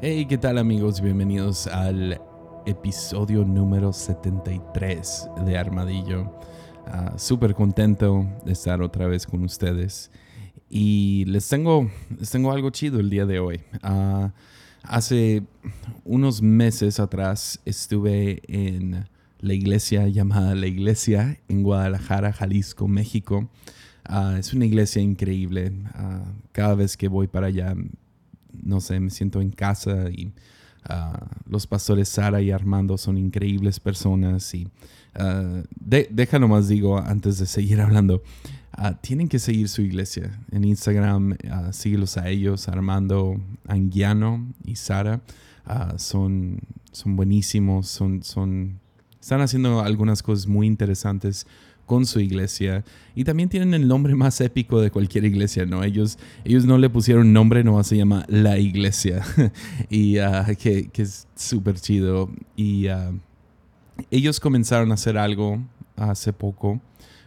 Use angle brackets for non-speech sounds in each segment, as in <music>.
Hey, ¿qué tal amigos? Bienvenidos al episodio número 73 de Armadillo. Ah, Súper contento de estar otra vez con ustedes. Y les tengo, les tengo algo chido el día de hoy. Ah, hace unos meses atrás estuve en la iglesia llamada La Iglesia en Guadalajara, Jalisco, México. Ah, es una iglesia increíble. Cada vez que voy para allá, no sé, me siento en casa y ah, los pastores Sara y Armando son increíbles personas. Y de, déjalo más digo antes de seguir hablando. tienen que seguir su iglesia en Instagram, síguelos a ellos, Armando Anguiano y Sara. son, son buenísimos, son, son, están haciendo algunas cosas muy interesantes con su iglesia. Y también tienen el nombre más épico de cualquier iglesia, ¿no? Ellos, ellos no le pusieron nombre, no se llama La Iglesia. <laughs> Y uh, que, es súper chido. Y uh, ellos comenzaron a hacer algo hace poco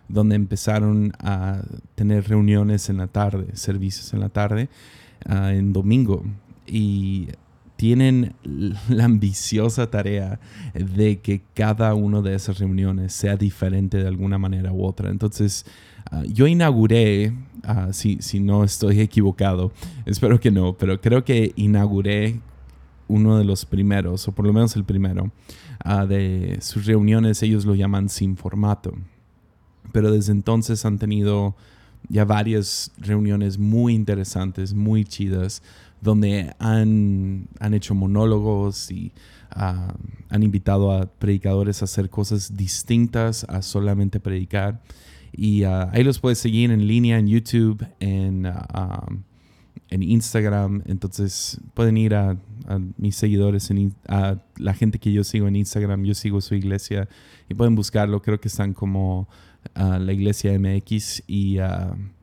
donde empezaron a tener reuniones en la tarde, servicios en la tarde, uh, en domingo. Y tienen <laughs> la ambiciosa tarea de que cada una de esas reuniones sea diferente de alguna manera u otra. Entonces, ah, yo inauguré, uh, si, si no estoy <laughs> equivocado, espero que no, pero creo que inauguré uno de los primeros, o por lo menos el primero, uh, de sus reuniones, ellos lo llaman sin formato. Pero desde entonces han tenido ya varias reuniones muy interesantes, muy chidas, donde han, han hecho monólogos y uh, han invitado a predicadores a hacer cosas distintas a solamente predicar. Y uh, ahí los puedes seguir en línea en YouTube, en, uh, en Instagram. Entonces pueden ir a, mis seguidores, en, a la gente que yo sigo en Instagram. Yo sigo su iglesia y pueden buscarlo. Creo que están como la iglesia MX y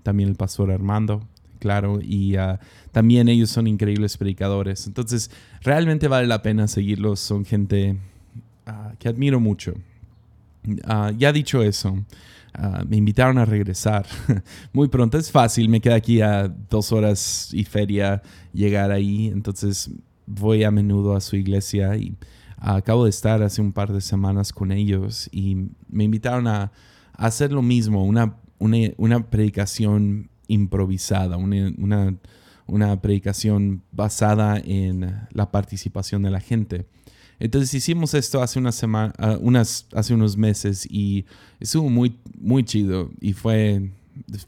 también el pastor Armando claro, y uh, también ellos son increíbles predicadores. Entonces, realmente vale la pena seguirlos, son gente uh, que admiro mucho. Uh, ya dicho eso, me invitaron a regresar <laughs> muy pronto. Es fácil, me queda aquí a dos horas y feria llegar ahí, entonces voy a menudo a su iglesia y acabo de estar hace un par de semanas con ellos y me invitaron a, hacer lo mismo, una, una predicación improvisada, una, una, predicación basada en la participación de la gente. Entonces hicimos esto hace una semana, ah, unas, hace unos meses y estuvo muy, muy chido y fue,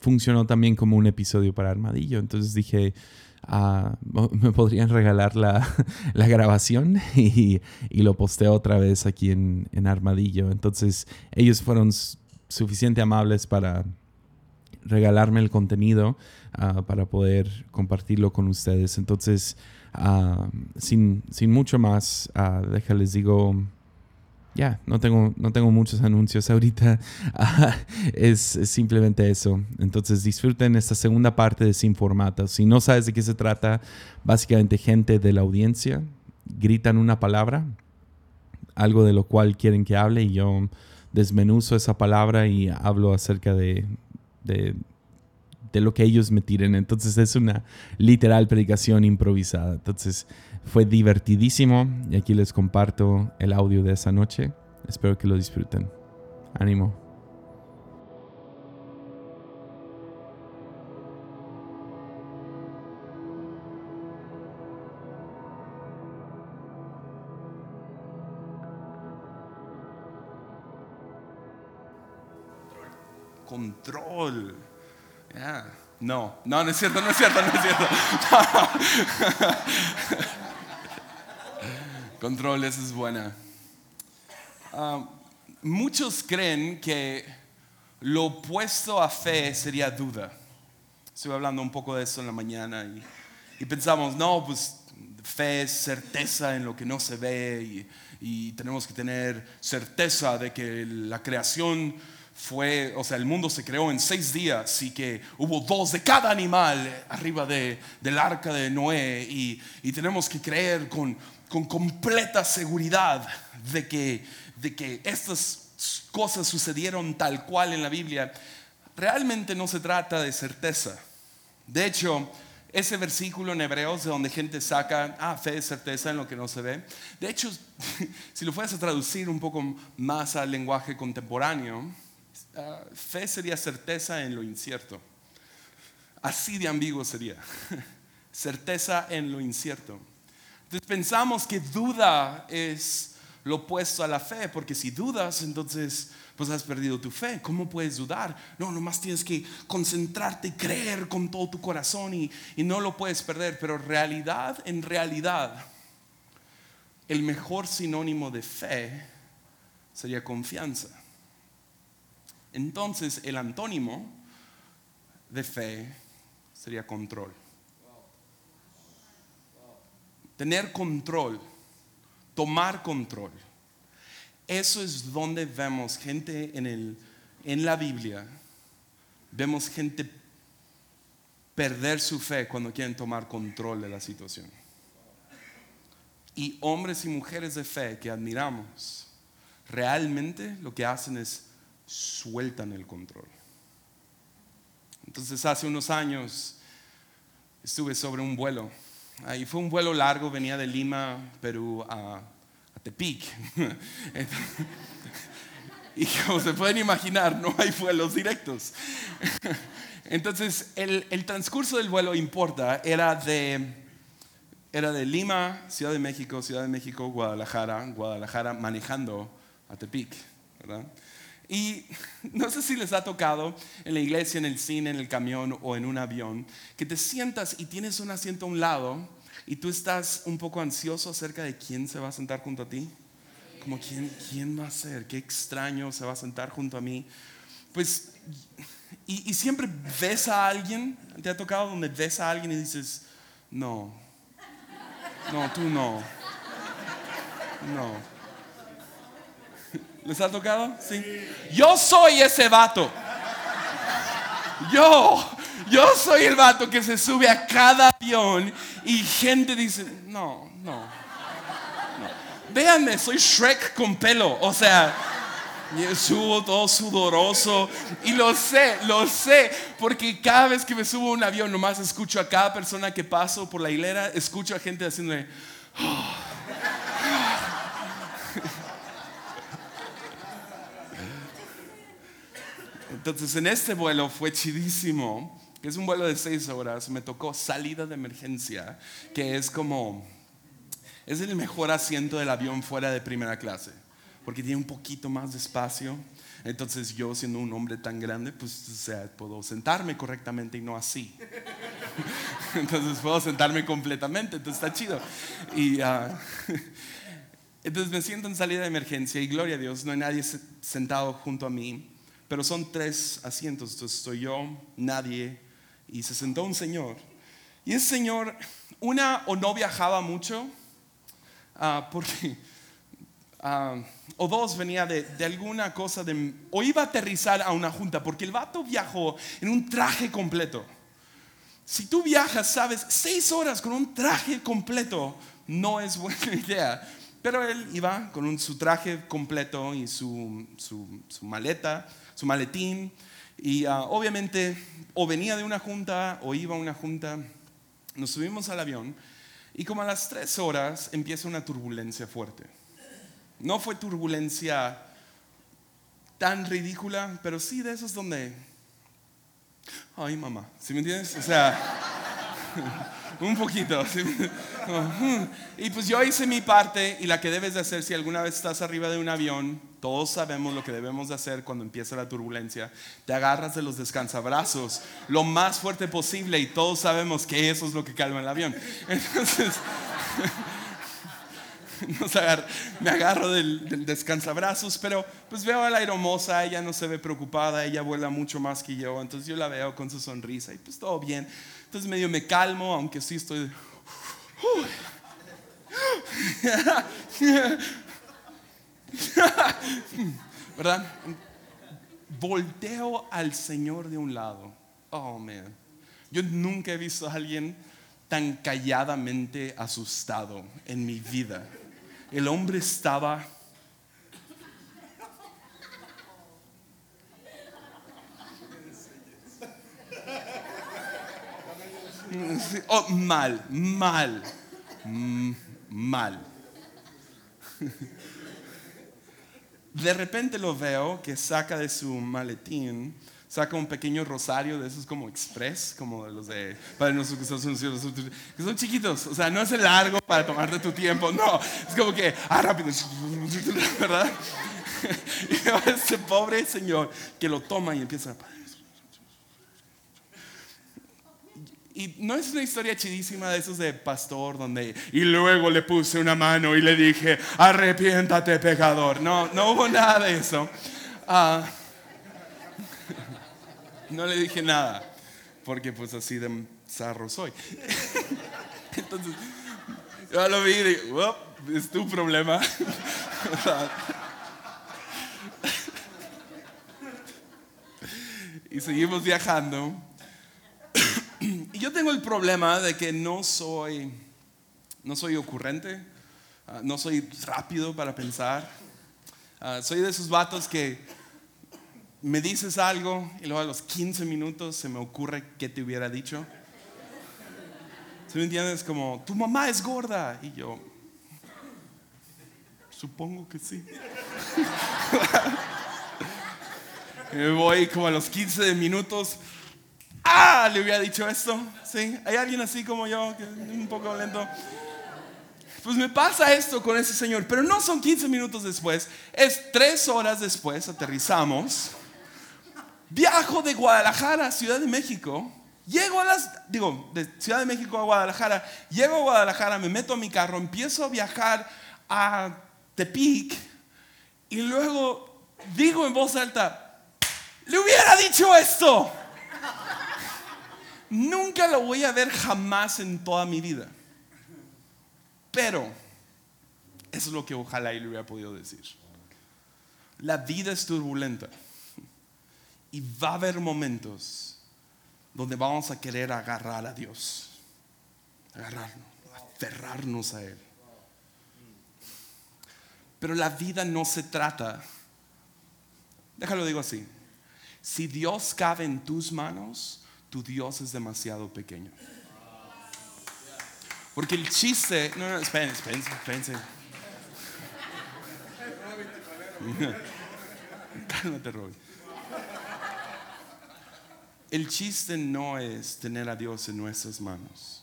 funcionó también como un episodio para Armadillo. Entonces dije, ah, me podrían regalar la, <laughs> la grabación <laughs> y, y, lo posteo otra vez aquí en, en Armadillo. Entonces ellos fueron suficiente amables para regalarme el contenido ah, para poder compartirlo con ustedes. Entonces, ah, sin, sin, mucho más, uh, digo, ya, no, tengo, no tengo muchos anuncios ahorita, <laughs> es, simplemente eso. Entonces, disfruten esta segunda parte de Sin Formato. Si no sabes de qué se trata, básicamente gente de la audiencia gritan una palabra, algo de lo cual quieren que hable y yo desmenuzo esa palabra y hablo acerca de, de, lo que ellos me tiren. Entonces es una literal predicación improvisada. Entonces fue divertidísimo y aquí les comparto el audio de esa noche. Espero que lo disfruten. Ánimo. No, no, no es cierto, no es cierto, no es cierto. <laughs> control, es buena. Ah, muchos creen que lo opuesto a fe sería duda. Estuve hablando un poco de eso en la mañana y, y pensamos, no, pues fe es certeza en lo que no se ve y, y tenemos que tener certeza de que la creación fue, o sea, el mundo se creó en seis días y que hubo dos de cada animal arriba de, del arca de Noé y, y tenemos que creer con, con, completa seguridad de que, de que estas cosas sucedieron tal cual en la Biblia. Realmente no se trata de certeza. De hecho, ese versículo en Hebreos de donde gente saca, ah, fe certeza en lo que no se ve. De hecho, <laughs> si lo fueras a traducir un poco más al lenguaje contemporáneo, ah, fe sería certeza en lo incierto. Así de ambiguo sería. <laughs> certeza en lo incierto. Entonces pensamos que duda es lo opuesto a la fe, porque si dudas, entonces pues has perdido tu fe. ¿Cómo puedes dudar? No, nomás tienes que concentrarte y creer con todo tu corazón y, y no lo puedes perder. Pero realidad, en realidad, el mejor sinónimo de fe sería confianza. Entonces, el antónimo de fe sería control. Tener control, tomar control. Eso es donde vemos gente en, el, en la Biblia, vemos gente perder su fe cuando quieren tomar control de la situación. Y hombres y mujeres de fe que admiramos, realmente lo que hacen es sueltan el control. Entonces hace unos años estuve sobre un vuelo. Ahí fue un vuelo largo, venía de Lima, Perú a Tepic. <laughs> y como se pueden imaginar, no hay vuelos directos. Entonces, el, transcurso del vuelo importa, era de, era de Lima, Ciudad de México, Ciudad de México, Guadalajara, Guadalajara manejando a Tepic, Y <laughs> no sé si les ha tocado en la iglesia, en el cine, en el camión o en un avión, que te sientas y tienes un asiento a un lado y tú estás un poco ansioso acerca de quién se va a sentar junto a ti. Como quién, quién va a ser, qué extraño se va a sentar junto a mí. Pues, y, y siempre ves a alguien, te ha tocado donde ves a alguien y dices, no, no, tú no, no. ¿Les ha tocado? Sí. Yo soy ese vato. Yo, yo soy el vato que se sube a cada avión y gente dice, no, no, no. Véanme, soy Shrek con pelo. O sea, subo todo sudoroso y lo sé, lo sé, porque cada vez que me subo a un avión nomás escucho a cada persona que paso por la hilera, escucho a gente haciéndome... Entonces en este vuelo fue chidísimo que es un vuelo de seis horas, me tocó salida de emergencia, que es como, es el mejor asiento del avión fuera de primera clase, porque tiene un poquito más de espacio. Entonces yo siendo un hombre tan grande, pues o sea, puedo sentarme correctamente y no así. <laughs> Entonces puedo sentarme completamente, entonces está chido. Y ah, <laughs> entonces me siento en salida de emergencia y gloria a Dios, no hay nadie sentado junto a mí, pero son tres asientos, entonces estoy yo, nadie y se sentó un señor. Y ese señor, una o no viajaba mucho, ah, porque, ah, o dos venía de, de, alguna cosa, de, o iba a aterrizar a una junta, porque el vato viajó en un traje completo. Si tú viajas, sabes, seis horas con un traje completo no es buena <laughs> idea. Pero él iba con un, su traje completo y su, su, su maleta, su maletín, y ah, obviamente o venía de una junta o iba a una junta. Nos subimos al avión y como a las tres horas empieza una turbulencia fuerte. No fue turbulencia tan ridícula, pero sí de esos donde... Ay, mamá, ¿sí me entiendes? O sea, <laughs> un poquito. <laughs> y pues yo hice mi parte y la que debes de hacer si alguna vez estás arriba de un avión, todos sabemos lo que debemos de hacer cuando empieza la turbulencia. Te agarras de los descansabrazos lo más fuerte posible y todos sabemos que eso es lo que calma el avión. <laughs> Entonces... <laughs> me agarro del, del, descansabrazos, pero pues veo a la hermosa, ella no se ve preocupada, ella vuela mucho más que yo, entonces yo la veo con su sonrisa y pues todo bien. Entonces medio me calmo, aunque sí estoy... <laughs> ¿Verdad? Volteo al Señor de un lado. Oh, man. Yo nunca he visto a alguien tan calladamente asustado en mi vida. El hombre estaba Oh, mal, mal, mm, mal. De repente lo veo que saca de su maletín, saca un pequeño rosario de esos como express, como de los de que son chiquitos, o sea, no es el largo para tomarte tu tiempo, no, es como que, ah, rápido, ¿verdad? <laughs> Y veo a ese pobre señor que lo toma y empieza a Y no es una historia chidísima de esos de pastor donde y luego le puse una mano y le dije, arrepiéntate pecador. No, no hubo nada de eso. Ah, <laughs> no le dije nada, porque pues así de zarro soy. <laughs> Entonces, yo lo vi y dije, es tu problema. <laughs> y seguimos viajando. Yo tengo el problema de que no soy, no soy ocurrente, ah, no soy rápido para pensar. Ah, soy de esos vatos que me dices algo y luego a los 15 minutos se me ocurre que te hubiera dicho. ¿Se me entiendes? Como, tu mamá es gorda. Y yo, supongo que sí. <laughs> me voy como a los 15 minutos ¡Ah! Le hubiera dicho esto. ¿Sí? ¿Hay alguien así como yo, que un poco lento? Pues me pasa esto con ese señor, pero no son 15 minutos después, es 3 horas después, aterrizamos. Viajo de Guadalajara a Ciudad de México. Llego a las, digo, de Ciudad de México a Guadalajara. Llego a Guadalajara, me meto a mi carro, empiezo a viajar a Tepic y luego digo en voz alta, le hubiera dicho esto nunca lo voy a ver jamás en toda mi vida. Pero es lo que ojalá él hubiera podido decir. La vida es turbulenta y va a haber momentos donde vamos a querer agarrar a Dios, agarrarnos, aferrarnos a Él. Pero la vida no se trata, déjalo digo así, si Dios cabe en tus manos, tu Dios es demasiado pequeño. Porque el chiste, no, no, espérense, espérense, espérense. <laughs> Cálmate. El chiste no es tener a Dios en nuestras manos,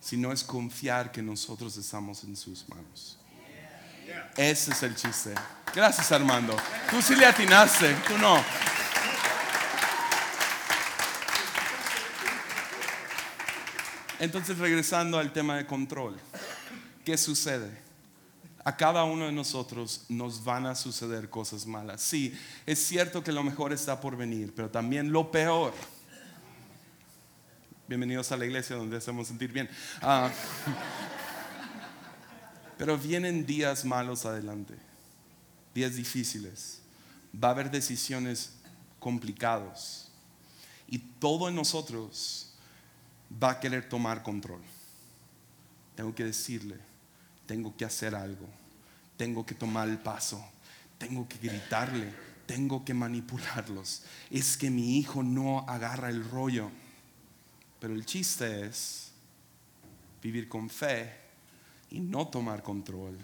sino es confiar que nosotros estamos en sus manos. Ese es el chiste. Gracias, Armando. Tú sí le atinaste, tú no. Entonces, regresando al tema de control, ¿qué sucede? A cada uno de nosotros nos van a suceder cosas malas. Sí, es cierto que lo mejor está por venir, pero también lo peor. Bienvenidos a la iglesia donde hacemos sentir bien. Ah, <laughs> pero vienen días malos adelante, días difíciles. Va a haber decisiones complicados. Y todo en nosotros va a querer tomar control. Tengo que decirle, tengo que hacer algo, tengo que tomar el paso, tengo que gritarle, tengo que manipularlos. Es que mi hijo no agarra el rollo. Pero el chiste es vivir con fe y no tomar control,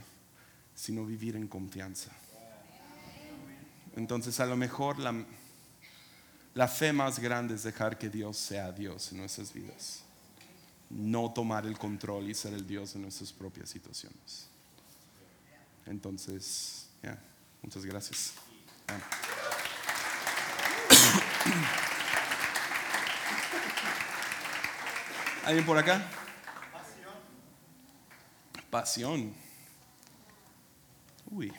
sino vivir en confianza. Entonces a lo mejor la la fe más grande es dejar que Dios sea Dios en nuestras vidas. No tomar el control y ser el Dios en nuestras propias situaciones. Entonces, ya, muchas gracias. <coughs> ¿Alguien por acá? Pasión. Uy.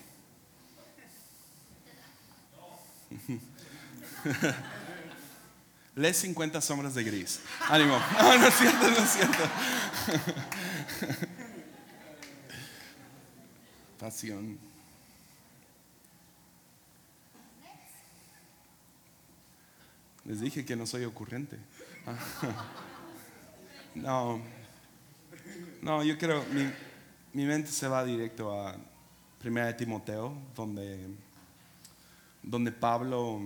<laughs> Lee 50 sombras de gris. Ánimo. No, <laughs> no es cierto, no es cierto. <laughs> Pasión. Les dije que no soy ocurrente. <laughs> No. No, yo creo, mi, mi mente se va directo a Primera de Timoteo, donde, donde Pablo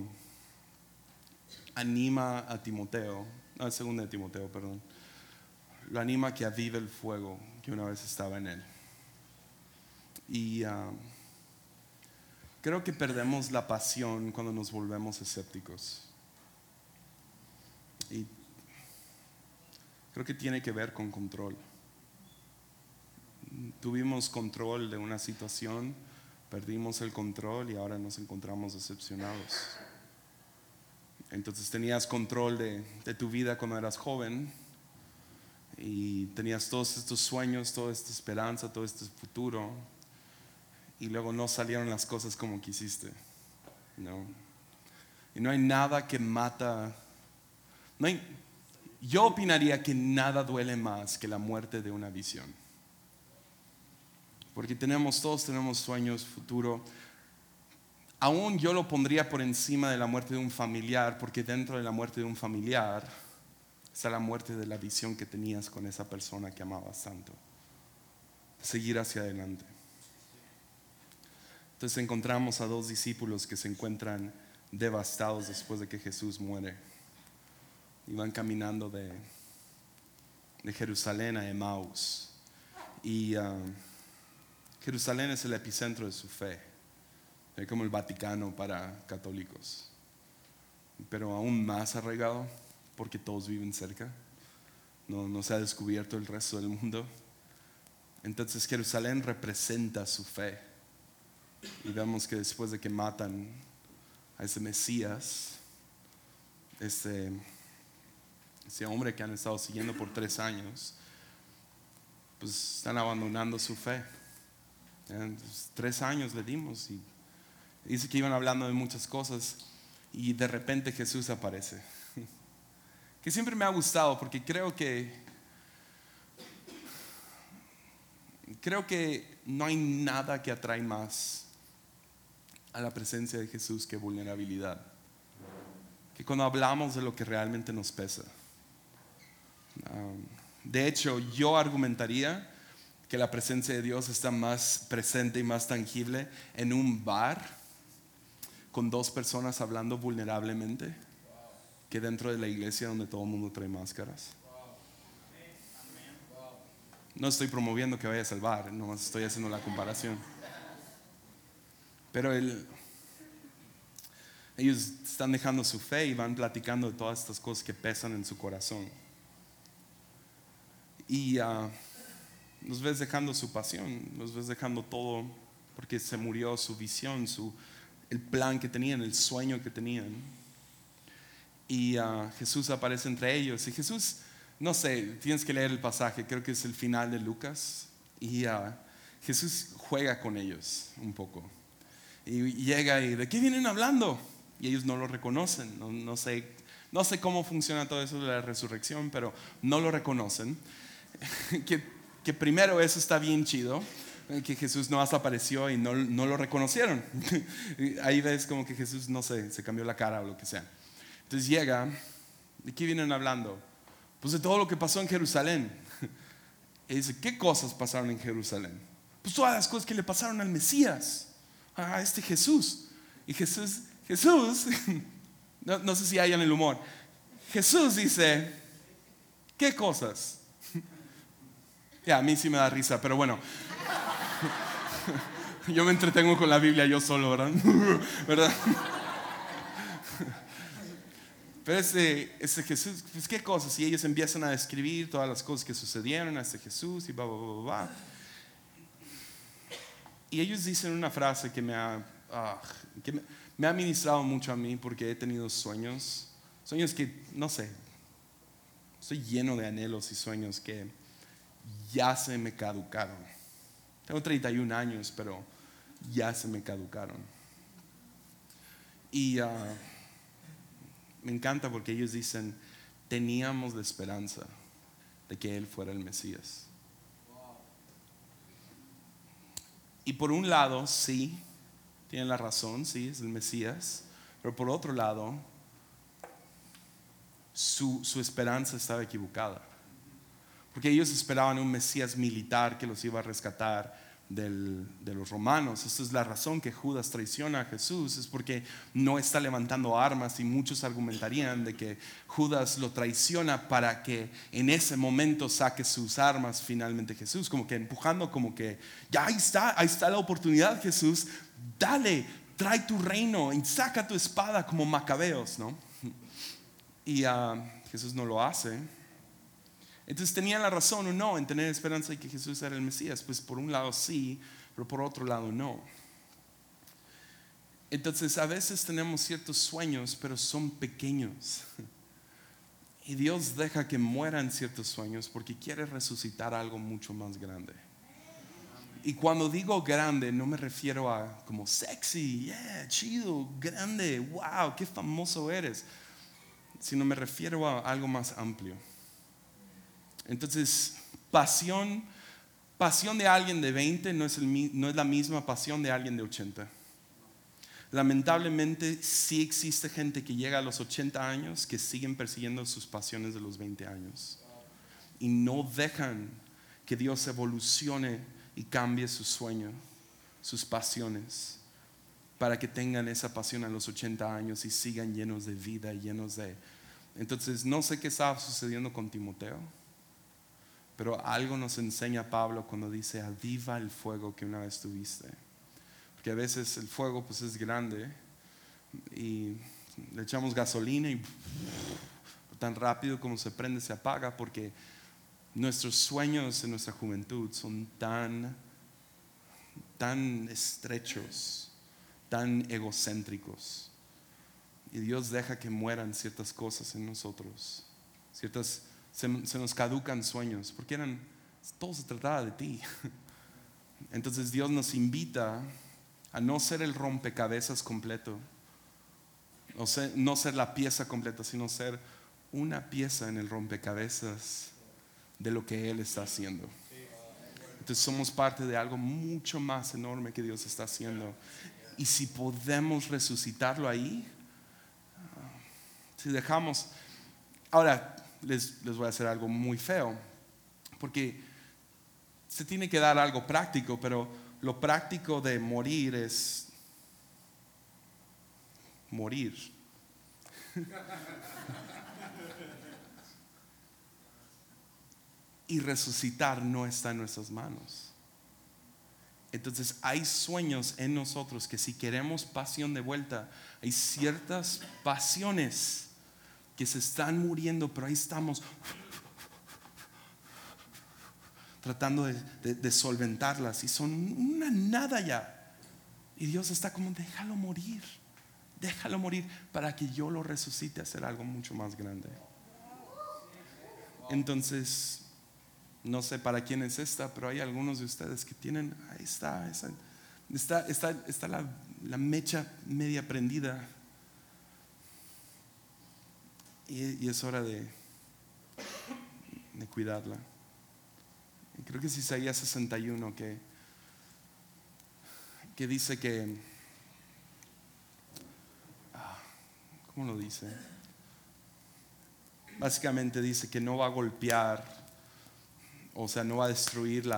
anima a Timoteo, no, segunda de Timoteo, perdón, lo anima a que avive el fuego que una vez estaba en él. Y ah, creo que perdemos la pasión cuando nos volvemos escépticos. Y creo que tiene que ver con control. Tuvimos control de una situación, perdimos el control y ahora nos encontramos decepcionados. Entonces tenías control de, de tu vida cuando eras joven y tenías todos estos sueños, toda esta esperanza, todo este futuro y luego no salieron las cosas como quisiste. ¿no? Y no hay nada que mata. No hay, yo opinaría que nada duele más que la muerte de una visión. Porque tenemos, todos tenemos sueños, futuro. Aún yo lo pondría por encima de la muerte de un familiar, porque dentro de la muerte de un familiar está la muerte de la visión que tenías con esa persona que amabas tanto. Seguir hacia adelante. Entonces encontramos a dos discípulos que se encuentran devastados después de que Jesús muere. Y van caminando de, de Jerusalén a Emmaus. Y uh, Jerusalén es el epicentro de su fe, es como el Vaticano para católicos. Pero aún más arraigado porque todos viven cerca. No, no se ha descubierto el resto del mundo. Entonces Jerusalén representa su fe y vemos que después de que matan a ese Mesías, ese, ese hombre que han estado siguiendo por tres años, pues están abandonando su fe. tres años le dimos y dice que iban hablando de muchas cosas y de repente Jesús aparece. <laughs> Que siempre me ha gustado porque creo que creo que no hay nada que atrae más a la presencia de Jesús que vulnerabilidad. Que cuando hablamos de lo que realmente nos pesa. Um, de hecho, yo argumentaría que la presencia de Dios está más presente y más tangible en un bar con dos personas hablando vulnerablemente que dentro de la iglesia donde todo el mundo trae máscaras. No estoy promoviendo que vayas al bar, no estoy haciendo la comparación. Pero ellos están dejando su fe y van platicando de todas estas cosas que pesan en su corazón. Y uh, los ves dejando su pasión, los ves dejando todo porque se murió su visión, su, el plan que tenían, el sueño que tenían. Y uh, Jesús aparece entre ellos. Y Jesús, no sé, tienes que leer el pasaje, creo que es el final de Lucas. Y uh, Jesús juega con ellos un poco. Y llega y ¿de qué vienen hablando? Y ellos no lo reconocen. No, sé, no sé cómo funciona todo eso de la resurrección, pero no lo reconocen. <laughs> que, que primero eso está bien chido que Jesús no hasta apareció y no, no, lo reconocieron. <laughs> Ahí ves como que Jesús, no sé, se cambió la cara o lo que sea. Entonces llega, ¿de qué vienen hablando? Pues de todo lo que pasó en Jerusalén. <laughs> Y dice, ¿qué cosas pasaron en Jerusalén? Pues todas las cosas que le pasaron al Mesías a este Jesús. Y Jesús, Jesús, <laughs> no, sé si hayan el humor. Jesús dice, ¿qué cosas? Ya, a mí sí me da risa, pero bueno. Yo me entretengo con la Biblia yo solo, ¿verdad? <laughs> ¿verdad? Pero ese, Jesús, pues qué cosas, y ellos empiezan a describir todas las cosas que sucedieron a ese Jesús y va, va, va, va. Y ellos dicen una frase que me ha, ah, que me, ha ministrado mucho a mí porque he tenido sueños, sueños que, no sé, estoy lleno de anhelos y sueños que ya se me caducaron. Tengo 31 años, pero ya se me caducaron. Y ah, me encanta porque ellos dicen, teníamos la esperanza de que Él fuera el Mesías. Y por un lado, sí, tienen la razón, sí, es el Mesías, pero por otro lado, su, su esperanza estaba equivocada. Porque ellos esperaban un Mesías militar que los iba a rescatar de los romanos. Esta es la razón que Judas traiciona a Jesús, es porque no está levantando armas y muchos argumentarían de que Judas lo traiciona para que en ese momento saque sus armas finalmente Jesús, como que empujando como que, ya ahí está, ahí está la oportunidad Jesús, dale, trae tu reino y saca tu espada como macabeos, ¿no? <laughs> Y uh, Jesús no lo hace. Entonces tenían la razón o no en tener esperanza de que Jesús era el Mesías. Pues por un lado sí, pero por otro lado no. Entonces a veces tenemos ciertos sueños, pero son pequeños. Y Dios deja que mueran ciertos sueños porque quiere resucitar algo mucho más grande. Y cuando digo grande, no me refiero a como sexy, yeah, chido, grande, wow, qué famoso eres, sino me refiero a algo más amplio. Entonces, pasión, pasión de alguien de 20 no es, la misma pasión de alguien de 80. Lamentablemente sí existe gente que llega a los 80 años que siguen persiguiendo sus pasiones de los 20 años y no dejan que Dios evolucione y cambie su sueño, sus pasiones, para que tengan esa pasión a los 80 años y sigan llenos de vida, llenos de... Entonces, no sé qué estaba sucediendo con Timoteo pero algo nos enseña Pablo cuando dice, aviva el fuego que una vez tuviste. Porque a veces el fuego pues es grande y le echamos gasolina y tan rápido como se prende se apaga porque nuestros sueños en nuestra juventud son tan, tan estrechos, tan egocéntricos. Y Dios deja que mueran ciertas cosas en nosotros, ciertas se, nos caducan sueños, porque eran, todo se trataba de ti. Entonces Dios nos invita a no ser el rompecabezas completo, o no ser la pieza completa, sino ser una pieza en el rompecabezas de lo que Él está haciendo. Entonces somos parte de algo mucho más enorme que Dios está haciendo. Y si podemos resucitarlo ahí, si dejamos... Ahora, les, voy a hacer algo muy feo, porque se tiene que dar algo práctico, pero lo práctico de morir es morir. <laughs> y resucitar no está en nuestras manos. Entonces hay sueños en nosotros que si queremos pasión de vuelta, hay ciertas pasiones que se están muriendo, pero ahí estamos tratando de, solventarlas y son una nada ya. Y Dios está como, déjalo morir, déjalo morir para que yo lo resucite a hacer algo mucho más grande. Entonces, no sé para quién es esta, pero hay algunos de ustedes que tienen, ahí está, está, está, está la, la mecha media prendida y, es hora de, cuidarla. creo que es Isaías 61 que, que dice que, ah, ¿cómo lo dice? Básicamente dice que no va a golpear, o sea, no va a destruir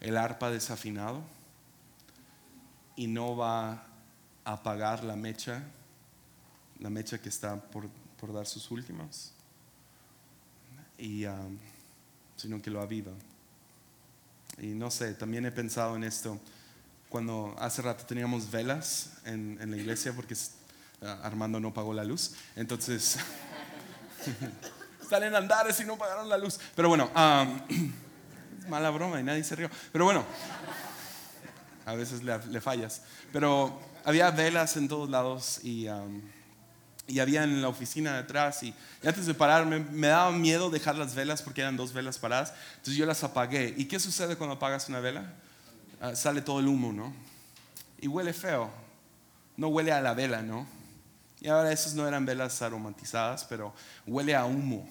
el arpa desafinado y no va a apagar la mecha, la mecha que está por por sus últimas, y, um, sino que lo aviva. Y no sé, también he pensado en esto cuando hace rato teníamos velas en, la iglesia porque uh, Armando no pagó la luz, entonces <laughs> están en andares y no pagaron la luz. Pero bueno, um, <coughs> mala broma y nadie se rió. Pero bueno, a veces le, fallas. Pero había velas en todos lados y... Um, y había en la oficina de atrás y, antes de pararme me daba miedo dejar las velas porque eran dos velas paradas, entonces yo las apagué. ¿Y qué sucede cuando apagas una vela? Ah, sale todo el humo, ¿no? Y huele feo, no huele a la vela, ¿no? Y ahora esas no eran velas aromatizadas, pero huele a humo.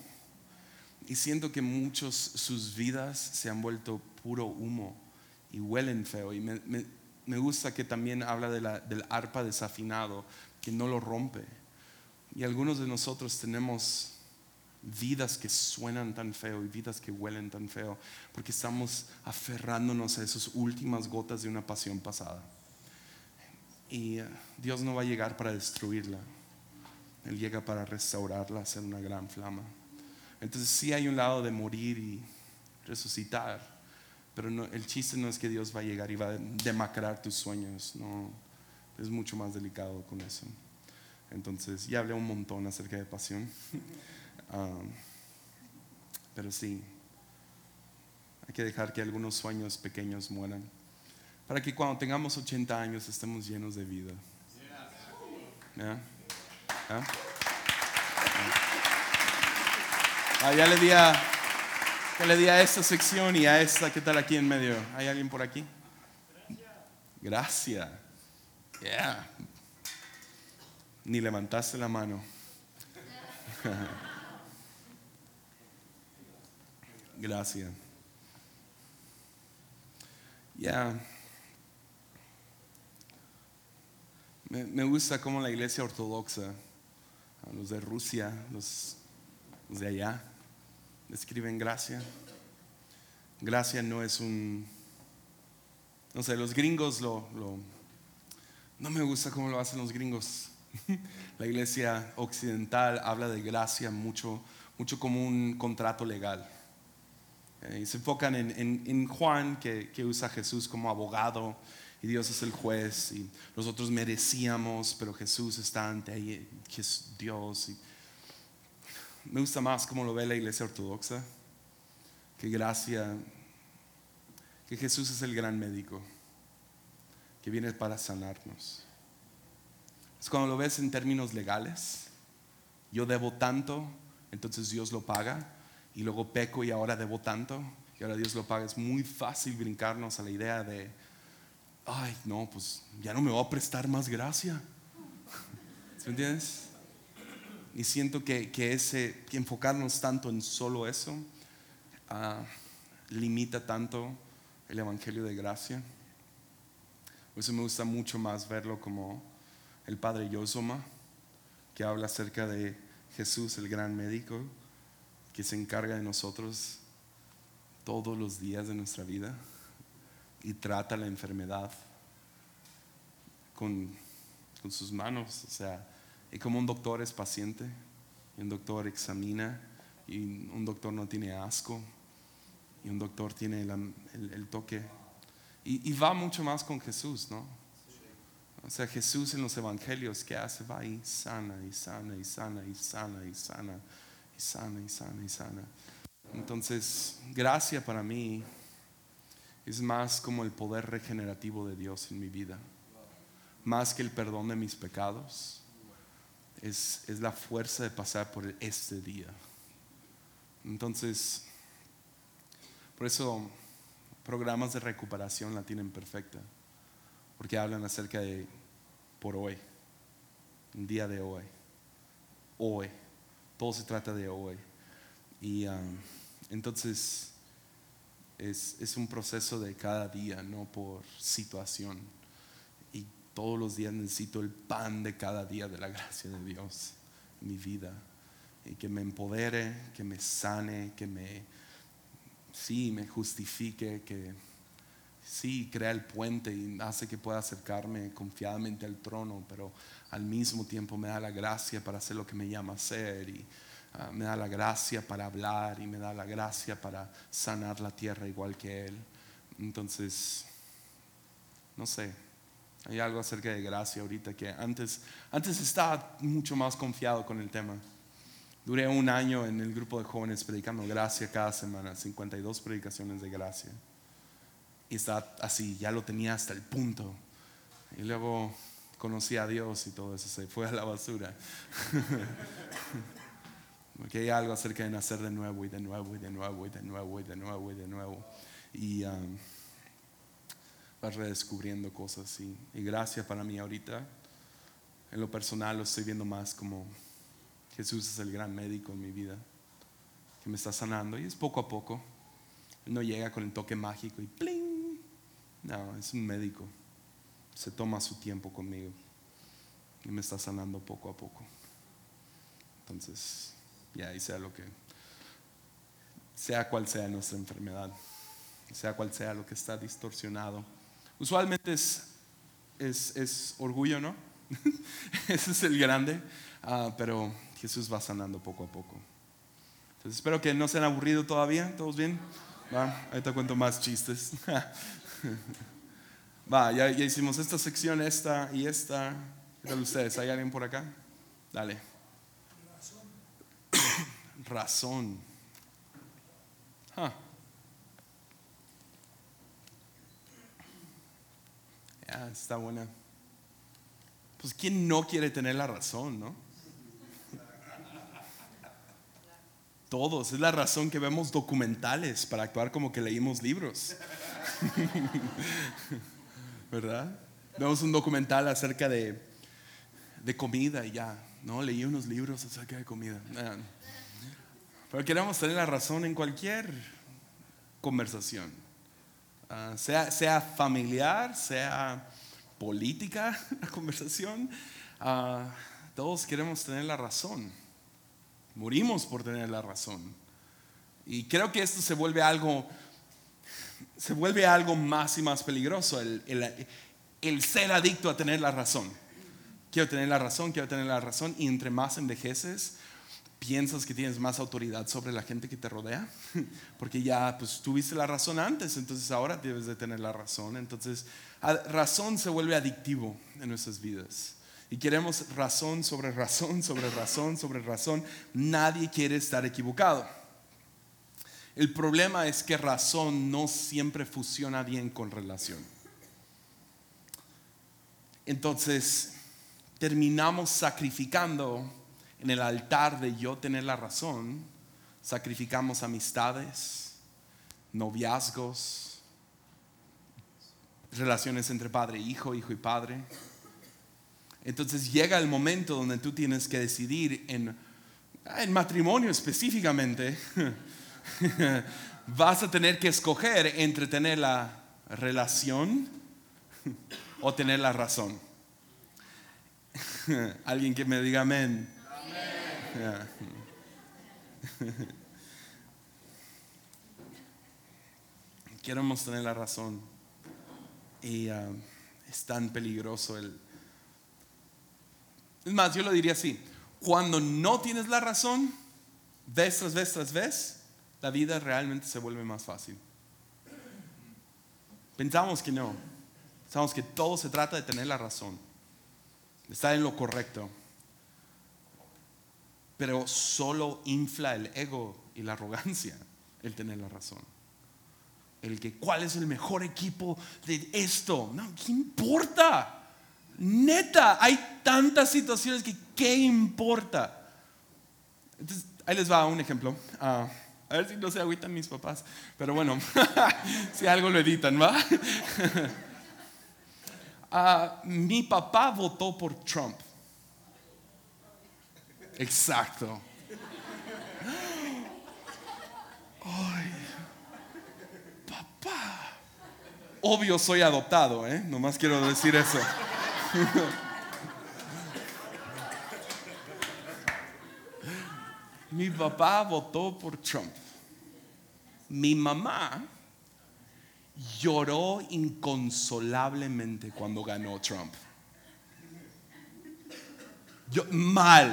Y siento que muchos sus vidas se han vuelto puro humo y huelen feo. Y me, me, gusta que también habla de la, del arpa desafinado, que no lo rompe y algunos de nosotros tenemos vidas que suenan tan feo y vidas que huelen tan feo, porque estamos aferrándonos a esas últimas gotas de una pasión pasada. Y eh, Dios no va a llegar para destruirla, Él llega para restaurarla, hacer una gran flama. Entonces sí hay un lado de morir y resucitar, pero el chiste no es que Dios va a llegar y va a demacrar tus sueños, no, es mucho más delicado con eso. Entonces ya hablé un montón acerca de pasión. <laughs> Pero sí, hay que dejar que algunos sueños pequeños mueran. Para que cuando tengamos 80 años estemos llenos de vida. ¿Ya? ¿Ya? Ah, ya le di a, le di a esta sección y a esta, ¿qué tal aquí en medio? ¿Hay alguien por aquí? Gracias. Yeah. Ni levantaste la mano. <laughs> Gracias. Ya. Me, gusta cómo la iglesia ortodoxa, los de Rusia, los, de allá, escriben gracia. Gracia no es un... No sé, los gringos lo, lo... No me gusta cómo lo hacen los gringos. <laughs> La iglesia occidental habla de gracia mucho, mucho como un contrato legal. Eh, y se enfocan en, Juan, que, usa a Jesús como abogado, y Dios es el juez, y nosotros merecíamos, pero Jesús está ante ahí, que es Dios. Y me gusta más cómo lo ve la iglesia ortodoxa, que gracia, que Jesús es el gran médico, que viene para sanarnos. Es cuando lo ves en términos legales, yo debo tanto, entonces Dios lo paga y luego peco y ahora debo tanto y ahora Dios lo paga. Es muy fácil brincarnos a la idea de, ay, no, pues ya no me voy a prestar más gracia. ¿Me entiendes? Y siento que, que ese, que enfocarnos tanto en solo eso ah, limita tanto el Evangelio de gracia. Por eso me gusta mucho más verlo como el Padre Yosoma, que habla acerca de Jesús, el gran médico, que se encarga de nosotros todos los días de nuestra vida y trata la enfermedad con, sus manos. O sea, y como un doctor es paciente, y un doctor examina, y un doctor no tiene asco, y un doctor tiene el, toque. Y, y, va mucho más con Jesús, ¿no? O sea, Jesús en los evangelios, ¿qué hace? Va y sana, y sana, y sana, y sana, y sana sana y sana y sana. Entonces, gracia para mí es más como el poder regenerativo de Dios en mi vida. Más que el perdón de mis pecados. Es, es la fuerza de pasar por este día. Entonces, por eso programas de recuperación la tienen perfecta. Porque hablan acerca de por hoy, un día de hoy, hoy todo se trata de hoy. Y um, entonces es, es, un proceso de cada día, no por situación. Y todos los días necesito el pan de cada día de la gracia de Dios en mi vida. Y que me empodere, que me sane, que me, sí, me justifique, que sí, crea el puente y hace que pueda acercarme confiadamente al trono, pero al mismo tiempo me da la gracia para hacer lo que me llama a hacer y ah, me da la gracia para hablar y me da la gracia para sanar la tierra igual que Él. Entonces, no sé, hay algo acerca de gracia ahorita que antes, antes estaba mucho más confiado con el tema. Duré un año en el grupo de jóvenes predicando gracia cada semana, 52 predicaciones de gracia. Y estaba así, ya lo tenía hasta el punto. Y luego conocí a Dios y todo eso se fue a la basura. <laughs> Porque hay algo acerca de nacer de nuevo y de nuevo y de nuevo y de nuevo y de nuevo y de nuevo. Y um, vas redescubriendo cosas. Y, gracias para mí ahorita. En lo personal lo estoy viendo más como Jesús es el gran médico en mi vida, que me está sanando. Y es poco a poco. No llega con el toque mágico y ¡pling! No, es un médico se toma su tiempo conmigo y me está sanando poco a poco. Entonces, y ahí sea lo que, sea cual sea nuestra enfermedad, sea cual sea lo que está distorsionado. Usualmente es, es, orgullo, ¿no? <laughs> Ese es el grande, ah, pero Jesús va sanando poco a poco. Entonces espero que no se han aburrido todavía, ¿todos bien? Va, ahorita cuento más chistes. <laughs> Va, ya, hicimos esta sección, esta y esta. ¿Qué ustedes? ¿Hay alguien por acá? Dale. <coughs> Razón. Razón. Está buena. Pues ¿quién no quiere tener la razón, no? Todos, es la razón que vemos documentales para actuar como que leímos libros. <laughs> ¿Verdad? Vemos un documental acerca de, de comida y ya, ¿no? Leí unos libros acerca de comida. Pero queremos tener la razón en cualquier conversación, ah, sea, sea familiar, sea política <laughs> la conversación, ah, todos queremos tener la razón. Morimos por tener la razón. Y creo que esto se vuelve algo, se vuelve algo más y más peligroso, el, el, ser adicto a tener la razón. Quiero tener la razón, quiero tener la razón. Y entre más envejeces, piensas que tienes más autoridad sobre la gente que te rodea, <laughs> porque ya pues tuviste la razón antes, entonces ahora debes de tener la razón. Entonces, razón se vuelve adictivo en nuestras vidas. Y queremos razón sobre razón, sobre razón, sobre razón. Nadie quiere estar equivocado. El problema es que razón no siempre funciona bien con relación. Entonces, terminamos sacrificando en el altar de yo tener la razón, sacrificamos amistades, noviazgos, relaciones entre padre e hijo, hijo y padre entonces llega el momento donde tú tienes que decidir en, en matrimonio específicamente. <laughs> <laughs> Vas a tener que escoger entre tener la relación <laughs> o tener la razón. <laughs> Alguien que me diga amén. Queremos tener la razón. Y ah, es tan peligroso el, es más, yo lo diría así. Cuando no tienes la razón, vez tras vez tras vez, la vida realmente se vuelve más fácil. Pensamos que no. Pensamos que todo se trata de tener la razón, de estar en lo correcto. Pero solo infla el ego y la arrogancia <laughs> el tener la razón. El que, ¿cuál es el mejor equipo de esto? No, ¿qué importa? Neta, hay tantas situaciones que ¿qué importa? Entonces, ahí les va un ejemplo. Ah, a ver si no se agüitan mis papás. Pero bueno, <laughs> si algo lo editan, ¿va? <laughs> Ah, mi papá votó por Trump. Exacto. Ay, papá. Obvio soy adoptado, ¿eh? Nomás quiero decir eso. <laughs> Mi papá votó por Trump. Mi mamá lloró inconsolablemente cuando ganó Trump. Yo, mal.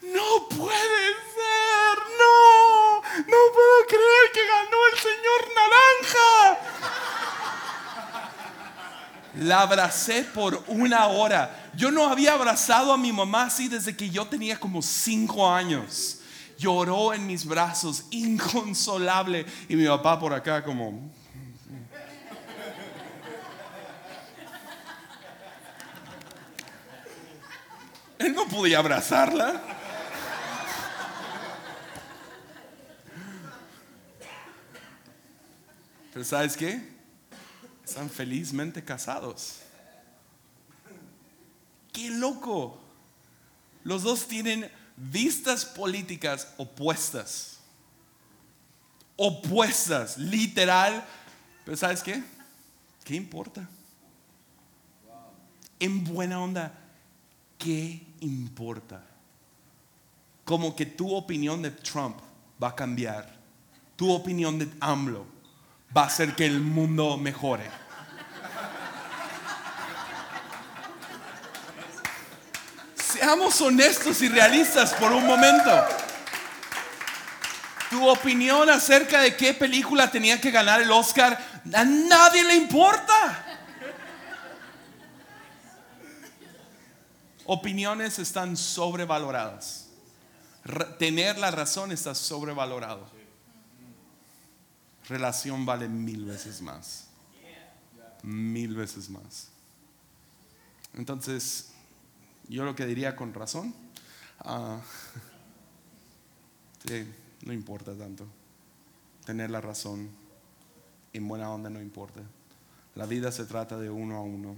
No puede ser, no, no puedo creer que ganó el señor naranja. La abracé por una hora. Yo no había abrazado a mi mamá así desde que yo tenía como cinco años. Lloró en mis brazos, inconsolable. Y mi papá por acá como... Él no podía abrazarla. Pero ¿sabes qué? están felizmente casados. ¡Qué loco! Los dos tienen vistas políticas opuestas. Opuestas, literal. Pero ¿sabes qué? ¿Qué importa? En buena onda, ¿qué importa? como que tu opinión de Trump va a cambiar. Tu opinión de AMLO va a hacer que el mundo mejore. Seamos honestos y realistas por un momento. Tu opinión acerca de qué película tenía que ganar el Oscar, a nadie le importa. Opiniones están sobrevaloradas. tener la razón está sobrevalorado. Relación vale mil veces más. Mil veces más. Entonces, yo lo que diría con razón, ah, no importa tanto. Tener la razón en buena onda no importa. La vida se trata de uno a uno,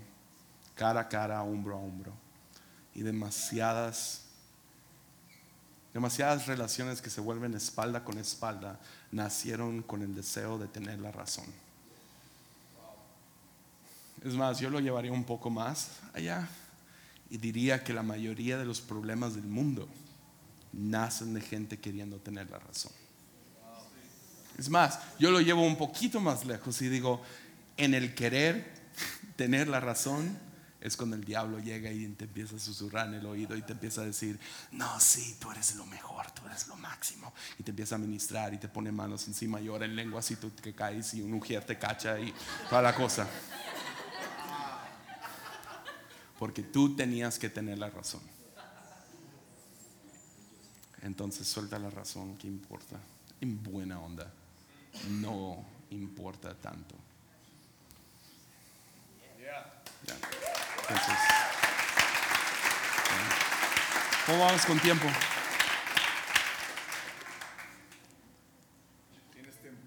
cara a cara, hombro a hombro. Y demasiadas, demasiadas relaciones que se vuelven espalda con espalda nacieron con el deseo de tener la razón. Es más, yo lo llevaría un poco más allá y diría que la mayoría de los problemas del mundo nacen de gente queriendo tener la razón. Es más, yo lo llevo un poquito más lejos y digo, en el querer tener la razón es cuando el diablo llega y te empieza a susurrar en el oído y te empieza a decir, no, sí, tú eres lo mejor, tú eres lo máximo. Y te empieza a ministrar y te pone manos encima, llora en lengua así tú te caes y un mujer te cacha y toda la cosa. Porque tú tenías que tener la razón. Entonces suelta la razón, ¿qué importa? En buena onda. No importa tanto. Entonces, ¿cómo vamos con tiempo? ¿Tienes tiempo?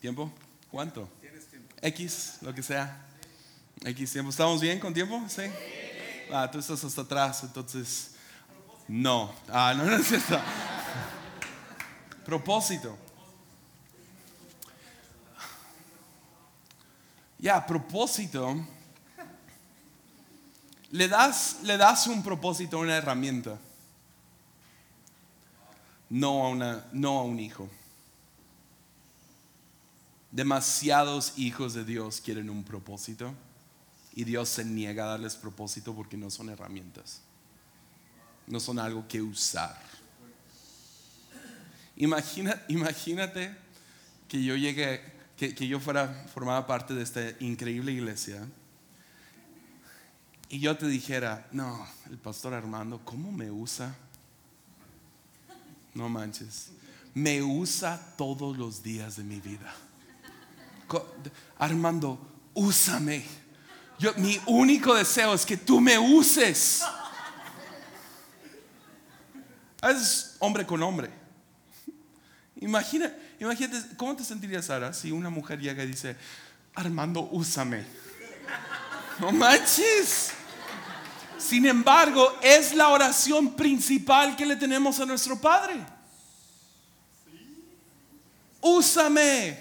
¿Tiempo? ¿Cuánto? ¿Tienes tiempo? X, lo que sea. Tiempo. ¿Estamos bien con tiempo? Sí. Ah, tú estás hasta atrás, entonces. No. Ah, no, <laughs> no es cierto. Propósito. Ya, propósito. Le das, le das un propósito a una herramienta, no a, una, no a un hijo. Demasiados hijos de Dios quieren un propósito y Dios se niega a darles propósito porque no son herramientas, no son algo que usar. imagínate que yo llegue, que, que yo fuera formada parte de esta increíble iglesia y yo te dijera, no, el pastor Armando, ¿cómo me usa? No manches, me usa todos los días de mi vida. Armando, úsame. Mi único deseo es que tú me uses. Es hombre con hombre. Imagina, imagínate, ¿cómo te sentirías, Sara, si una mujer llega y dice, Armando, úsame? No manches. Sin embargo, es la oración principal que le tenemos a nuestro Padre. Úsame.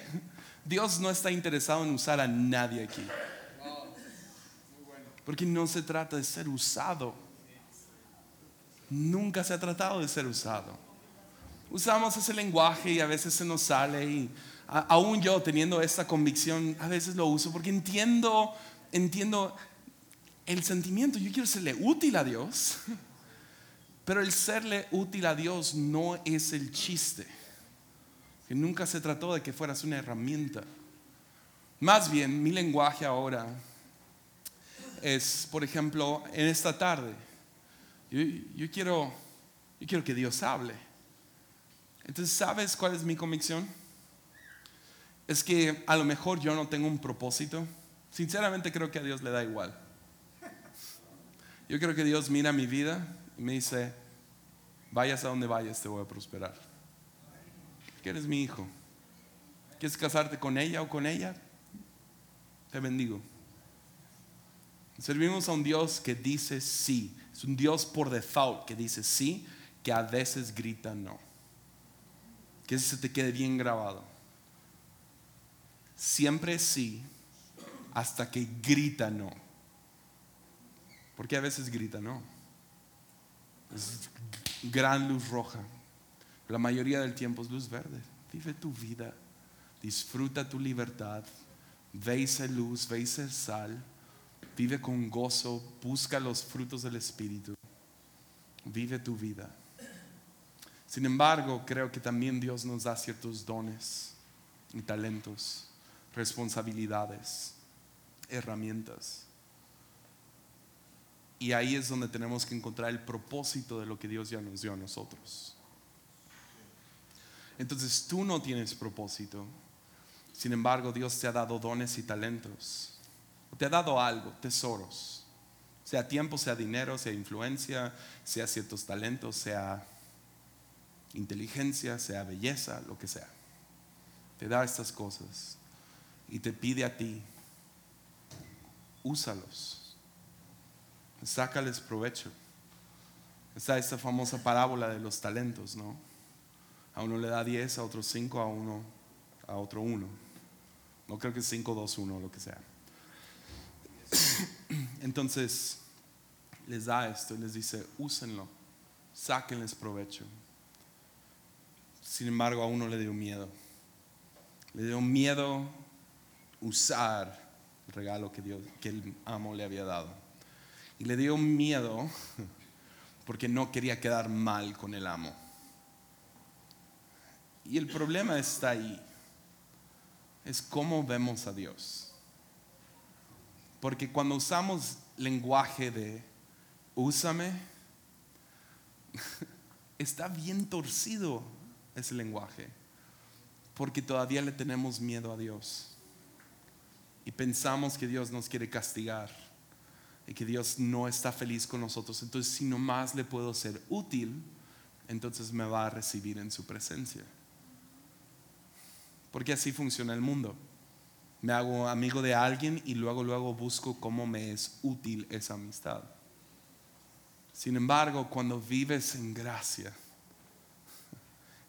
Dios no está interesado en usar a nadie aquí. Porque no se trata de ser usado. Nunca se ha tratado de ser usado. Usamos ese lenguaje y a veces se nos sale y aún yo teniendo esta convicción a veces lo uso porque entiendo entiendo el sentimiento, yo quiero serle útil a Dios, pero el serle útil a Dios no es el chiste. Que nunca se trató de que fueras una herramienta. Más bien, mi lenguaje ahora es, por ejemplo, en esta tarde, yo, quiero, yo quiero que Dios hable. Entonces, ¿sabes cuál es mi convicción? Es que a lo mejor yo no tengo un propósito. Sinceramente creo que a Dios le da igual. Yo creo que Dios mira mi vida y me dice, vayas a donde vayas, te voy a prosperar. Que eres mi hijo. ¿Quieres casarte con ella o con ella? Te bendigo. Servimos a un Dios que dice sí. Es un Dios por default que dice sí, que a veces grita no. Que se te quede bien grabado. Siempre sí, hasta que grita no. Porque a veces grita no. Es gran luz roja. La mayoría del tiempo es luz verde. Vive tu vida. Disfruta tu libertad. Ve esa luz, ve ese sal. Vive con gozo. Busca los frutos del Espíritu. Vive tu vida. Sin embargo, creo que también Dios nos da ciertos dones y talentos, responsabilidades, herramientas. Y ahí es donde tenemos que encontrar el propósito de lo que Dios ya nos dio a nosotros. Entonces tú no tienes propósito. Sin embargo, Dios te ha dado dones y talentos. Te ha dado algo, tesoros. Sea tiempo, sea dinero, sea influencia, sea ciertos talentos, sea inteligencia, sea belleza, lo que sea. Te da estas cosas y te pide a ti, úsalos, sácales provecho. Está esta famosa parábola de los talentos, ¿no? A uno le da 10, a otro 5, a uno, a otro 1. No creo que es 5, 2, 1, lo que sea. Entonces, les da esto y les dice, úsenlo, sáquenles provecho. Sin embargo, a uno le dio miedo. Le dio miedo usar el regalo que, Dios, que el amo le había dado. Y le dio miedo <laughs> porque no quería quedar mal con el amo. Y el problema está ahí. Es cómo vemos a Dios. Porque cuando usamos lenguaje de úsame, <laughs> está bien torcido ese lenguaje. Porque todavía le tenemos miedo a Dios. Y pensamos que Dios nos quiere castigar. Y que Dios no está feliz con nosotros. Entonces, si nomás le puedo ser útil, entonces me va a recibir en su presencia. Porque así funciona el mundo. Me hago amigo de alguien y luego luego busco cómo me es útil esa amistad. Sin embargo, cuando vives en gracia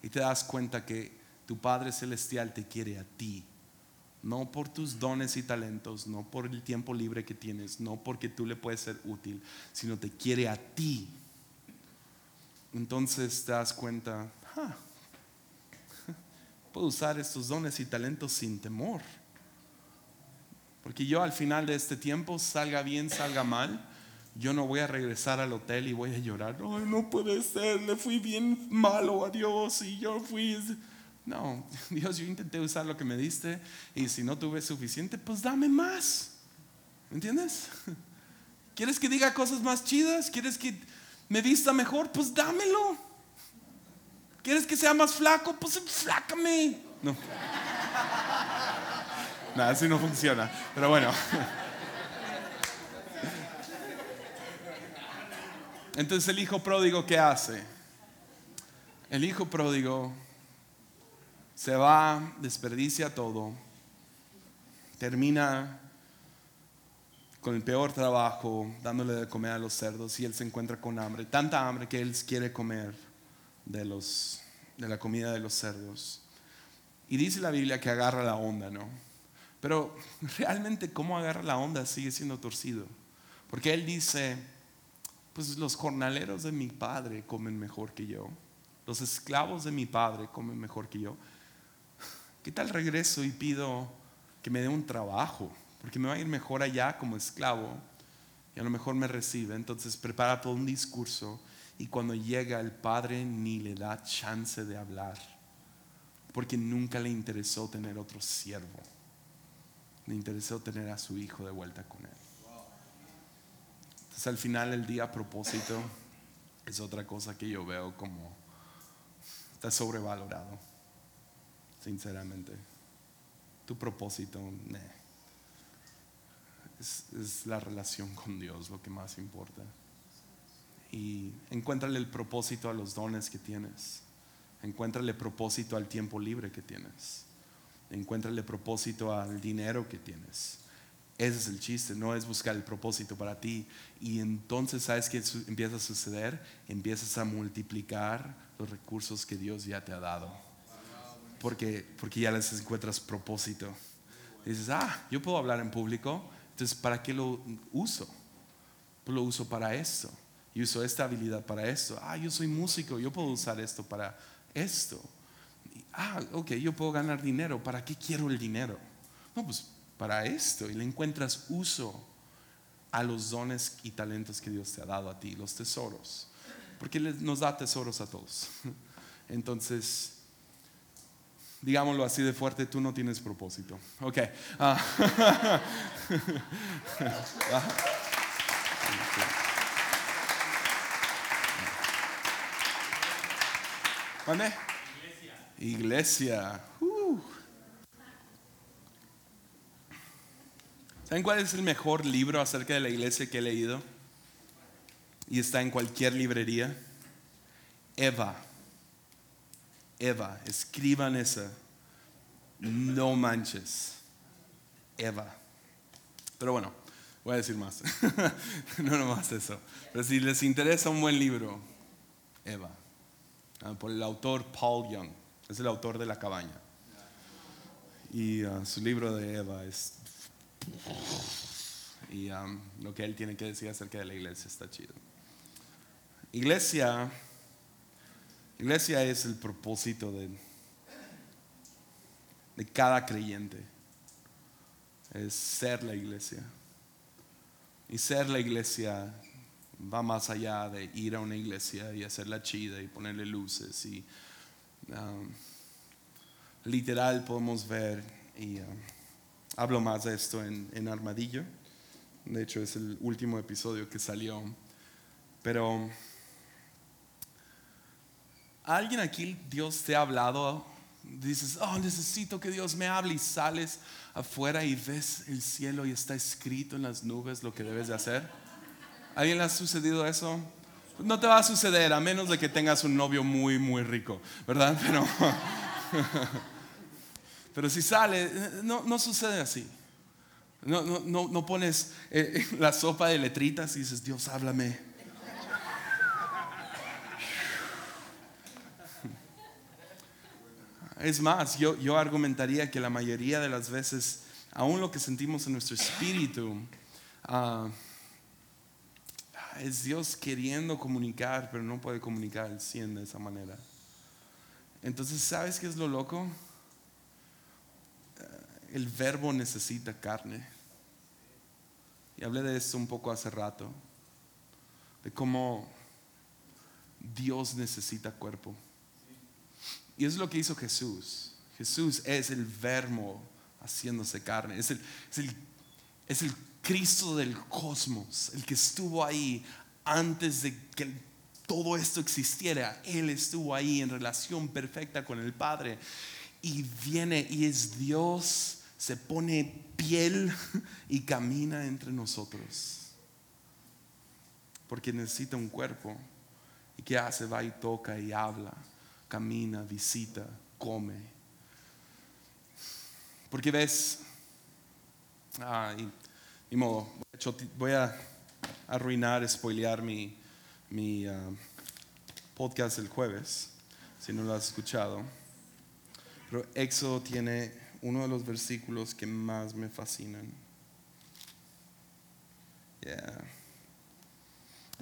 y te das cuenta que tu Padre Celestial te quiere a ti, no por tus dones y talentos, no por el tiempo libre que tienes, no porque tú le puedes ser útil, sino te quiere a ti. Entonces te das cuenta, ah, puedo usar estos dones y talentos sin temor. Porque yo al final de este tiempo, salga bien, salga mal, yo no voy a regresar al hotel y voy a llorar. Ay, no puede ser, le fui bien malo a Dios y yo fui... No, <laughs> Dios, yo intenté usar lo que me diste y si no tuve suficiente, pues dame más. ¿Entiendes? <laughs> ¿Quieres que diga cosas más chidas? ¿Quieres que me vista mejor? Pues dámelo. ¿Quieres que sea más flaco? Pues flácame. No. Nada, así no funciona. Pero bueno. Entonces el hijo pródigo, ¿qué hace? El hijo pródigo se va, desperdicia todo, termina con el peor trabajo, dándole de comer a los cerdos y él se encuentra con hambre, tanta hambre que él quiere comer de, los, de la comida de los cerdos. Y dice la Biblia que agarra la onda, ¿no? Pero <laughs> realmente cómo agarra la onda sigue siendo torcido. Porque él dice, pues los jornaleros de mi padre comen mejor que yo. Los esclavos de mi padre comen mejor que yo. ¿Qué tal regreso y pido que me dé un trabajo? Porque me va a ir mejor allá como esclavo y a lo mejor me recibe. Entonces prepara todo un discurso y cuando llega el padre ni le da chance de hablar. Porque nunca le interesó tener otro siervo. Le interesó tener a su hijo de vuelta con él. Entonces al final el día propósito es otra cosa que yo veo como está sobrevalorado, sinceramente. Tu propósito es, es la relación con Dios lo que más importa. Y encuéntrale el propósito a los dones que tienes. Encuéntrale propósito al tiempo libre que tienes. Encuéntrale propósito al dinero que tienes. Ese es el chiste, no es buscar el propósito para ti. Y entonces, ¿sabes qué empieza a suceder? Empiezas a multiplicar los recursos que Dios ya te ha dado. Porque, porque ya les encuentras propósito. dices, ah, yo puedo hablar en público, entonces, ¿para qué lo uso? Pues lo uso para esto. y uso esta habilidad para esto. Ah, yo soy músico, yo puedo usar esto para esto. Ah, ok, yo puedo ganar dinero. ¿Para qué quiero el dinero? No, pues para esto. Y le encuentras uso a los dones y talentos que Dios te ha dado a ti, los tesoros. Porque nos da tesoros a todos. <laughs> Entonces, digámoslo así de fuerte, tú no tienes propósito. Ok. Ah. <laughs> ¿Dónde? Iglesia. Uh. ¿Saben cuál es el mejor libro acerca de la iglesia que he leído? Y está en cualquier librería. Eva. Eva. Escriban esa. No manches. Eva. Pero bueno, voy a decir más. <laughs> no nomás eso. Pero si les interesa un buen libro, Eva. Ah, por el autor Paul Young. Es el autor de La cabaña. Y ah, su libro de Eva es... Y um, lo que él tiene que decir acerca de la iglesia está chido. Iglesia, iglesia es el propósito de, de cada creyente. Es ser la iglesia. Y ser la iglesia va más allá de ir a una iglesia y hacerla chida y ponerle luces y um, literal podemos ver y um, hablo más de esto en, en, Armadillo. De hecho es el último episodio que salió. Pero alguien aquí Dios te ha hablado dices oh necesito que Dios me hable y sales afuera y ves el cielo y está escrito en las nubes lo que debes de hacer. Alguien le ha sucedido eso? No te va a suceder a menos de que tengas un novio muy, muy rico, ¿verdad? Pero, <laughs> pero si sale, no, no sucede así. No, no, no, pones eh, la sopa de letritas y dices, Dios, háblame. Es más, yo, yo argumentaría que la mayoría de las veces, aún lo que sentimos en nuestro espíritu, uh, es Dios queriendo comunicar, pero no puede comunicar al 100 de esa manera. Entonces, ¿sabes qué es lo loco? Eh, el verbo necesita carne. Y hablé de esto un poco hace rato, de cómo Dios necesita cuerpo. Y es lo que hizo Jesús. Jesús es el verbo haciéndose carne, es el, es el, es el Cristo del cosmos, el que estuvo ahí antes de que todo esto existiera. Él estuvo ahí en relación perfecta con el Padre. Y viene y es Dios, se pone piel y camina entre nosotros. Porque necesita un cuerpo. ¿Y qué hace? Va y toca y habla, camina, visita, come. Porque ves, ah, ni modo, voy a arruinar, spoilear mi, mi ah, podcast el jueves, si no lo has escuchado. Pero Éxodo tiene uno de los versículos que más me fascinan.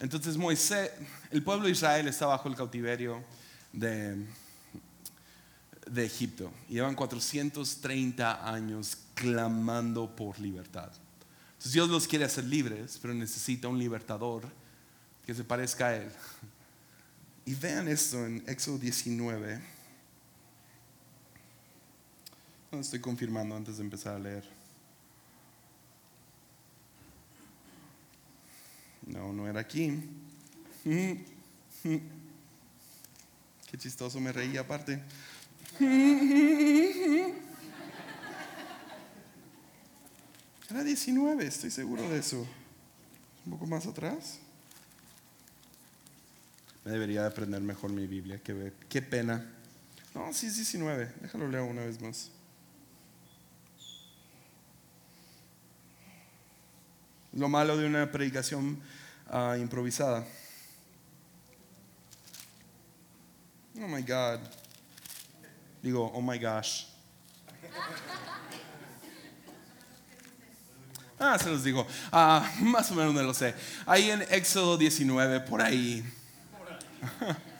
Entonces Moisés, el pueblo de Israel está bajo el cautiverio de, de Egipto. Llevan 430 años clamando por libertad. Entonces Dios los quiere hacer libres, pero necesita un libertador que se parezca a Él. Y vean esto en Éxodo 19. estoy confirmando antes de empezar a leer. No, no era aquí. <laughs> Qué chistoso me reí aparte. <laughs> Era 19, estoy seguro de eso. Un poco más atrás. Me debería aprender mejor mi Biblia. Qué, qué pena. No, sí es 19. Déjalo leer una vez más. Lo malo de una predicación uh, improvisada. Oh my God. Digo, oh my gosh. <laughs> Ah, se los digo. Ah, <laughs> más o menos me lo sé. Ahí en Éxodo 19, por ahí. <laughs>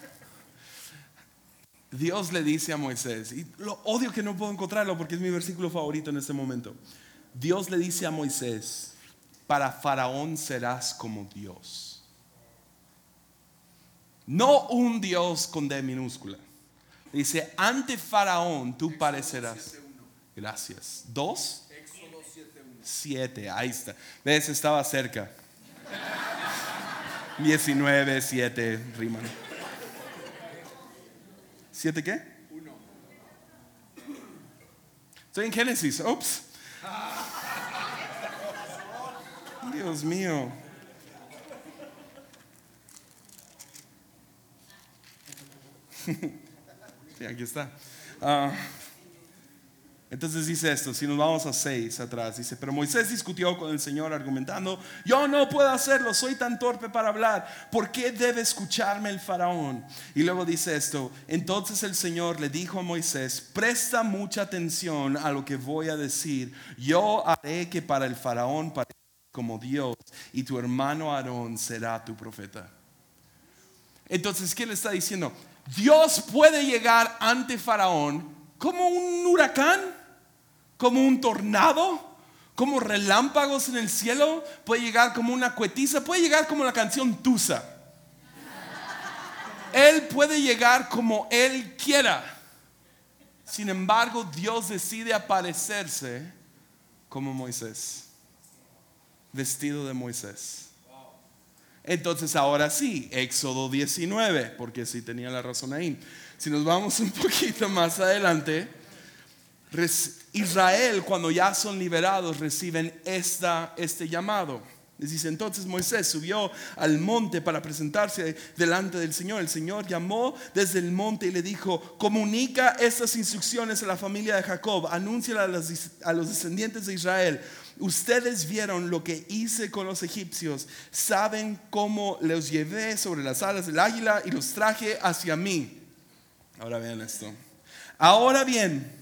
Dios le dice a Moisés, y lo odio que no puedo encontrarlo porque es mi versículo favorito en este momento. Dios le dice a Moisés, para Faraón serás como Dios. No un Dios con D minúscula. Dice, ante Faraón tú parecerás. Gracias. ¿Dos? Siete, ahí está. ¿Ves? Estaba cerca. 19, 7, riman. ¿Siete qué? Uno. Estoy en Génesis. Ups. Dios mío. <laughs> Sí, aquí está. Ah, entonces dice esto, si nos vamos a 6 atrás, dice, pero Moisés discutió con el Señor argumentando, yo no puedo hacerlo, soy tan torpe para hablar, ¿por qué debe escucharme el faraón? Y luego dice esto, entonces el Señor le dijo a Moisés, presta mucha atención a lo que voy a decir, yo haré que para el faraón parezca como Dios y tu hermano Aarón será tu profeta. Entonces, ¿qué le está diciendo? Dios puede llegar ante Faraón como un huracán, como un tornado, como relámpagos en el cielo, puede llegar como una cuetiza, puede llegar como la canción Tusa. Él puede llegar como Él quiera. Sin embargo, Dios decide aparecerse como Moisés, vestido de Moisés. Entonces ahora sí, Éxodo 19, porque sí tenía la razón ahí. Si nos vamos un poquito más adelante, Israel cuando ya son liberados reciben esta, este llamado. Les dice, entonces Moisés subió al monte para presentarse delante del Señor. El Señor llamó desde el monte y le dijo, comunica estas instrucciones a la familia de Jacob, anúnciala a los, descendientes de Israel. Ustedes vieron lo que hice con los egipcios, saben cómo los llevé sobre las alas del águila y los traje hacia mí. Ahora vean esto. Ahora bien,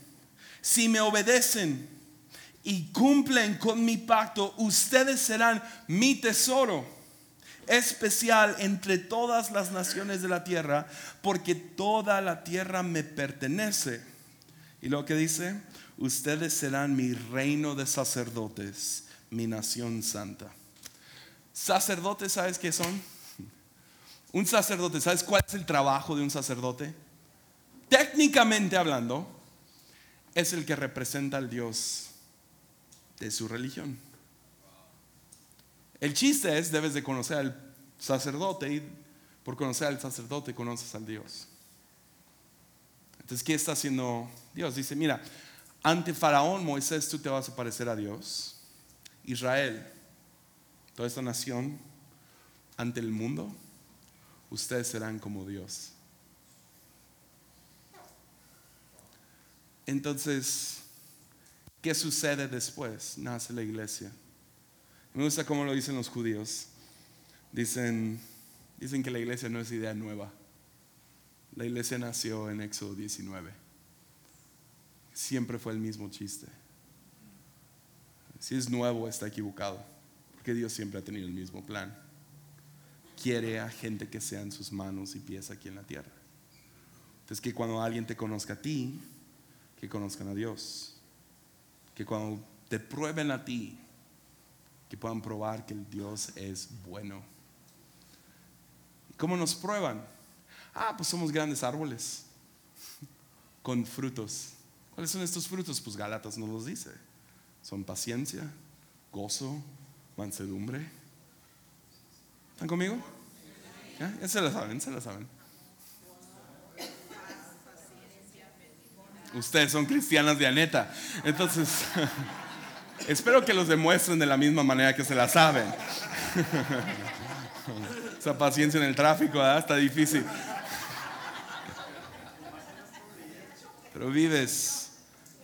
si me obedecen, y cumplen con mi pacto, ustedes serán mi tesoro especial entre todas las naciones de la tierra, porque toda la tierra me pertenece. Y lo que dice, ustedes serán mi reino de sacerdotes, mi nación santa. Sacerdotes, ¿sabes qué son? Un sacerdote, ¿sabes cuál es el trabajo de un sacerdote? Técnicamente hablando, es el que representa al Dios de su religión. El chiste es, debes de conocer al sacerdote y por conocer al sacerdote conoces al Dios. Entonces, ¿qué está haciendo Dios? Dice, mira, ante Faraón, Moisés, tú te vas a parecer a Dios. Israel, toda esta nación, ante el mundo, ustedes serán como Dios. Entonces, ¿Qué sucede después? Nace la iglesia. Me gusta cómo lo dicen los judíos. Dicen, dicen que la iglesia no es idea nueva. La iglesia nació en Éxodo 19. Siempre fue el mismo chiste. Si es nuevo, está equivocado. Porque Dios siempre ha tenido el mismo plan. Quiere a gente que sean sus manos y pies aquí en la tierra. Entonces, que cuando alguien te conozca a ti, que conozcan a Dios que cuando te prueben a ti, que puedan probar que el Dios es bueno. ¿Cómo nos prueban? Ah, pues somos grandes árboles <laughs> con frutos. ¿Cuáles son estos frutos? Pues Galatas nos los dice. Son paciencia, gozo, mansedumbre. ¿Están conmigo? ¿Ya? ya se la saben, se la saben. Ustedes son cristianas de Aneta. Entonces, <laughs> espero que los demuestren de la misma manera que se la saben. <laughs> Esa paciencia en el tráfico está difícil. Pero vives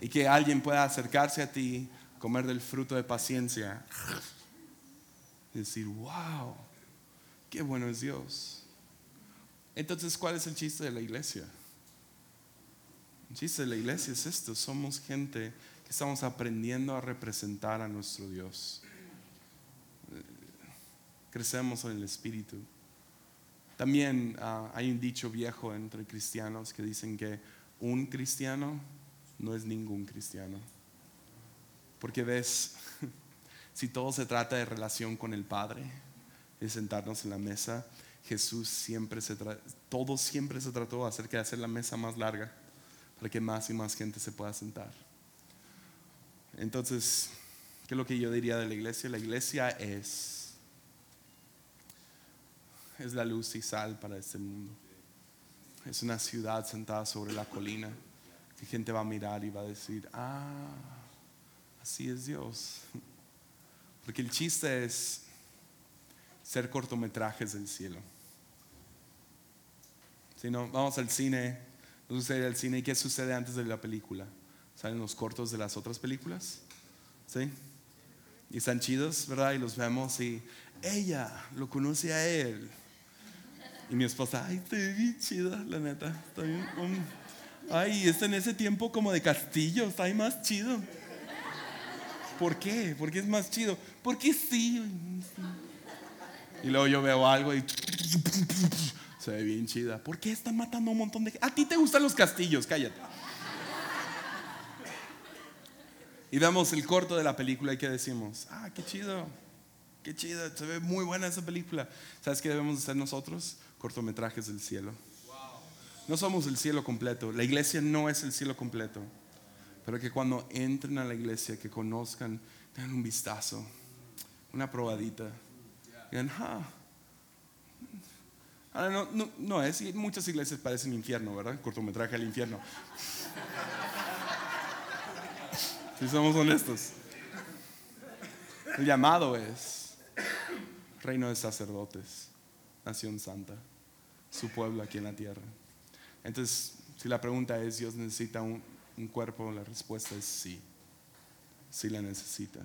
y que alguien pueda acercarse a ti, comer del fruto de paciencia y decir, wow, qué bueno es Dios. Entonces, ¿cuál es el chiste de la iglesia? Chiste la iglesia es esto, somos gente que estamos aprendiendo a representar a nuestro Dios. crecemos en el Espíritu. También ah, hay un dicho viejo entre cristianos que dicen que un cristiano no es ningún cristiano. Porque ves, <laughs> si todo se trata de relación con el Padre, de sentarnos en la mesa, Jesús siempre se todo siempre se trató acerca de hacer la mesa más larga para que más y más gente se pueda sentar. Entonces, ¿qué es lo que yo diría de la iglesia? La iglesia es es la luz y sal para este mundo. Es una ciudad sentada sobre la colina que gente va a mirar y va a decir, ah, así es Dios. <laughs> Porque el chiste es ser cortometrajes del cielo. Si no, vamos al cine, sucede al cine y qué sucede antes de la película. Salen los cortos de las otras películas, ¿sí? Y están chidos, ¿verdad? Y los vemos y ella lo conoce a él. Y mi esposa, ay, te vi chida, la neta. Está bien, ay, está en ese tiempo como de castillo, está más chido. ¿Por qué? ¿Por qué es más chido? Porque sí. Y luego yo veo algo y se ve bien chida. ¿Por qué están matando un montón de gente? A ti te gustan los castillos, cállate. Y vemos el corto de la película y ¿qué decimos? Ah, qué chido, qué chido, se ve muy buena esa película. ¿Sabes qué debemos hacer nosotros? Cortometrajes del cielo. No somos el cielo completo, la iglesia no es el cielo completo, pero que cuando entren a la iglesia, que conozcan, tengan un vistazo, una probadita, digan, ah, Ahora, no, no, no es, muchas iglesias parecen infierno, ¿verdad? Cortometraje al infierno. Si somos honestos. El llamado es reino de sacerdotes, nación santa, su pueblo aquí en la tierra. Entonces, si la pregunta es, ¿Dios necesita un, un cuerpo? La respuesta es sí. Sí la necesita.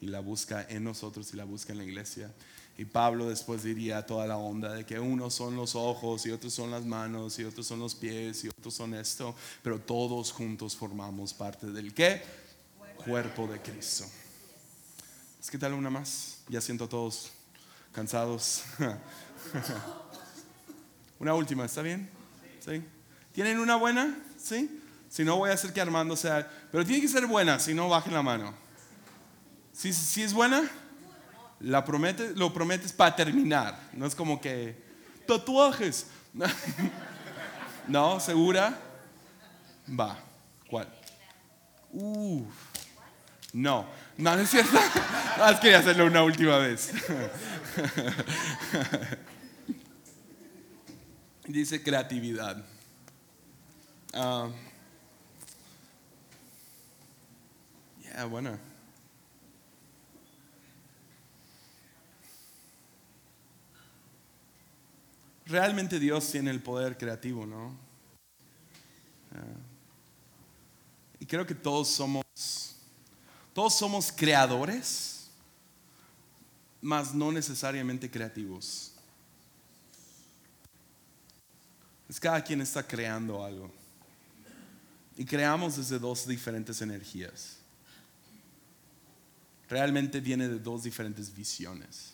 Y la busca en nosotros y la busca en la iglesia. Y Pablo después diría toda la onda de que unos son los ojos y otros son las manos y otros son los pies y otros son esto, pero todos juntos formamos parte del qué? Cuerpo de Cristo. ¿Es que tal una más? Ya siento a todos cansados. <laughs> una última, ¿está bien? ¿Sí? ¿Tienen una buena? ¿Sí? Si no, voy a hacer que Armando sea. Pero tiene que ser buena, si no, bajen la mano. ¿Sí, sí es buena? la prometes, lo prometes para terminar. No es como que tatuajes. <laughs> no, segura. Va. ¿Cuál? Uf. No, no, es cierto. <laughs> Quería hacerlo una última vez. <laughs> Dice creatividad. Uh, yeah, bueno. Realmente Dios tiene el poder creativo, ¿no? Ah. y creo que todos somos, todos somos creadores, mas no necesariamente creativos. Es cada quien está creando algo. Y creamos desde dos diferentes energías. Realmente viene de dos diferentes visiones.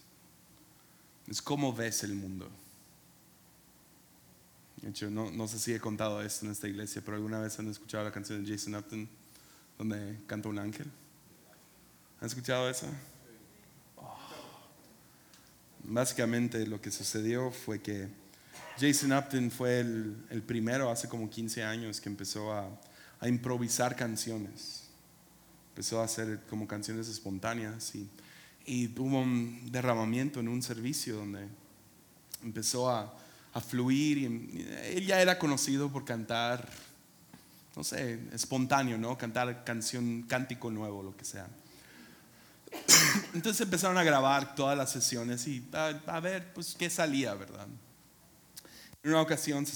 Es cómo ves el mundo. Hecho, no, sé si he contado esto en esta iglesia, pero alguna vez han escuchado la canción de Jason Upton donde canta un ángel. ¿Han escuchado eso? Oh. Básicamente lo que sucedió fue que Jason Upton fue el, primero hace como 15 años que empezó a, a, improvisar canciones. Empezó a hacer como canciones espontáneas y, y tuvo un derramamiento en un servicio donde empezó a a fluir. Y él ya era conocido por cantar, no sé, espontáneo, ¿no? Cantar canción, cántico nuevo, lo que sea. <coughs> Entonces empezaron a grabar todas las sesiones y a, ver, pues, qué salía, ¿verdad? En una ocasión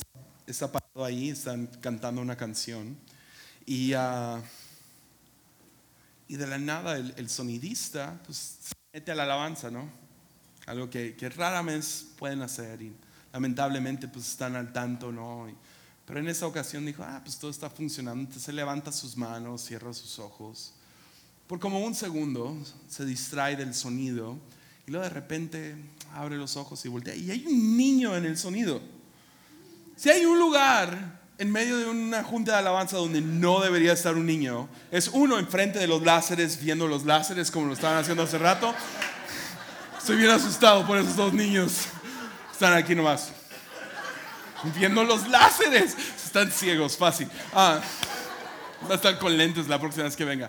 está parado ahí, están cantando una canción y, uh, y de la nada el, sonidista pues, se mete a la alabanza, ¿no? Algo que, que raramente pueden hacer. Y lamentablemente pues están al tanto, ¿no? Pero en esa ocasión dijo, ah, pues todo está funcionando. Entonces se levanta sus manos, cierra sus ojos. Por como un segundo se distrae del sonido Y luego de repente abre los ojos y voltea. Y hay un niño en el sonido. Si hay un lugar en medio de una junta de alabanza donde no debería estar un niño, es uno enfrente de los láseres, viendo los láseres como lo estaban haciendo hace rato. Estoy bien asustado por esos dos niños. Están aquí nomás. Viendo los láseres. Están ciegos, fácil. Ah, va a estar con lentes la próxima vez que venga.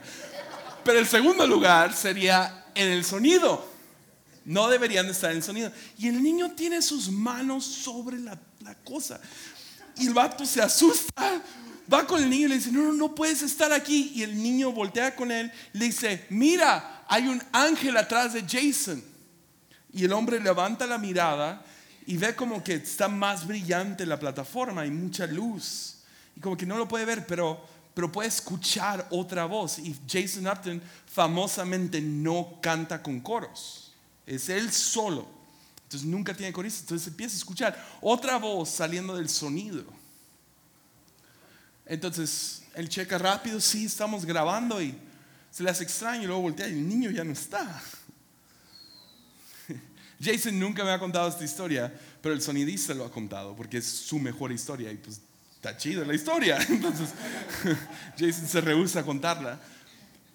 Pero el segundo lugar sería en el sonido. No deberían de estar en el sonido. Y el niño tiene sus manos sobre la, la cosa. Y el vato se asusta. Va con el niño y le dice, no, no, no puedes estar aquí. Y el niño voltea con él le dice, mira, hay un ángel atrás de Jason. Y el hombre levanta la mirada y ve como que está más brillante la plataforma, hay mucha luz. Y como que no lo puede ver, pero, pero puede escuchar otra voz. Y Jason Upton famosamente no canta con coros. Es él solo. Entonces nunca tiene corista. Entonces empieza a escuchar otra voz saliendo del sonido. Entonces él checa rápido, sí, estamos grabando y se le hace extraño y luego voltea y el niño ya no está. Jason nunca me ha contado esta historia, pero el sonidista lo ha contado porque es su mejor historia y pues está chido la historia. <laughs> Entonces <laughs> Jason se rehúsa a contarla.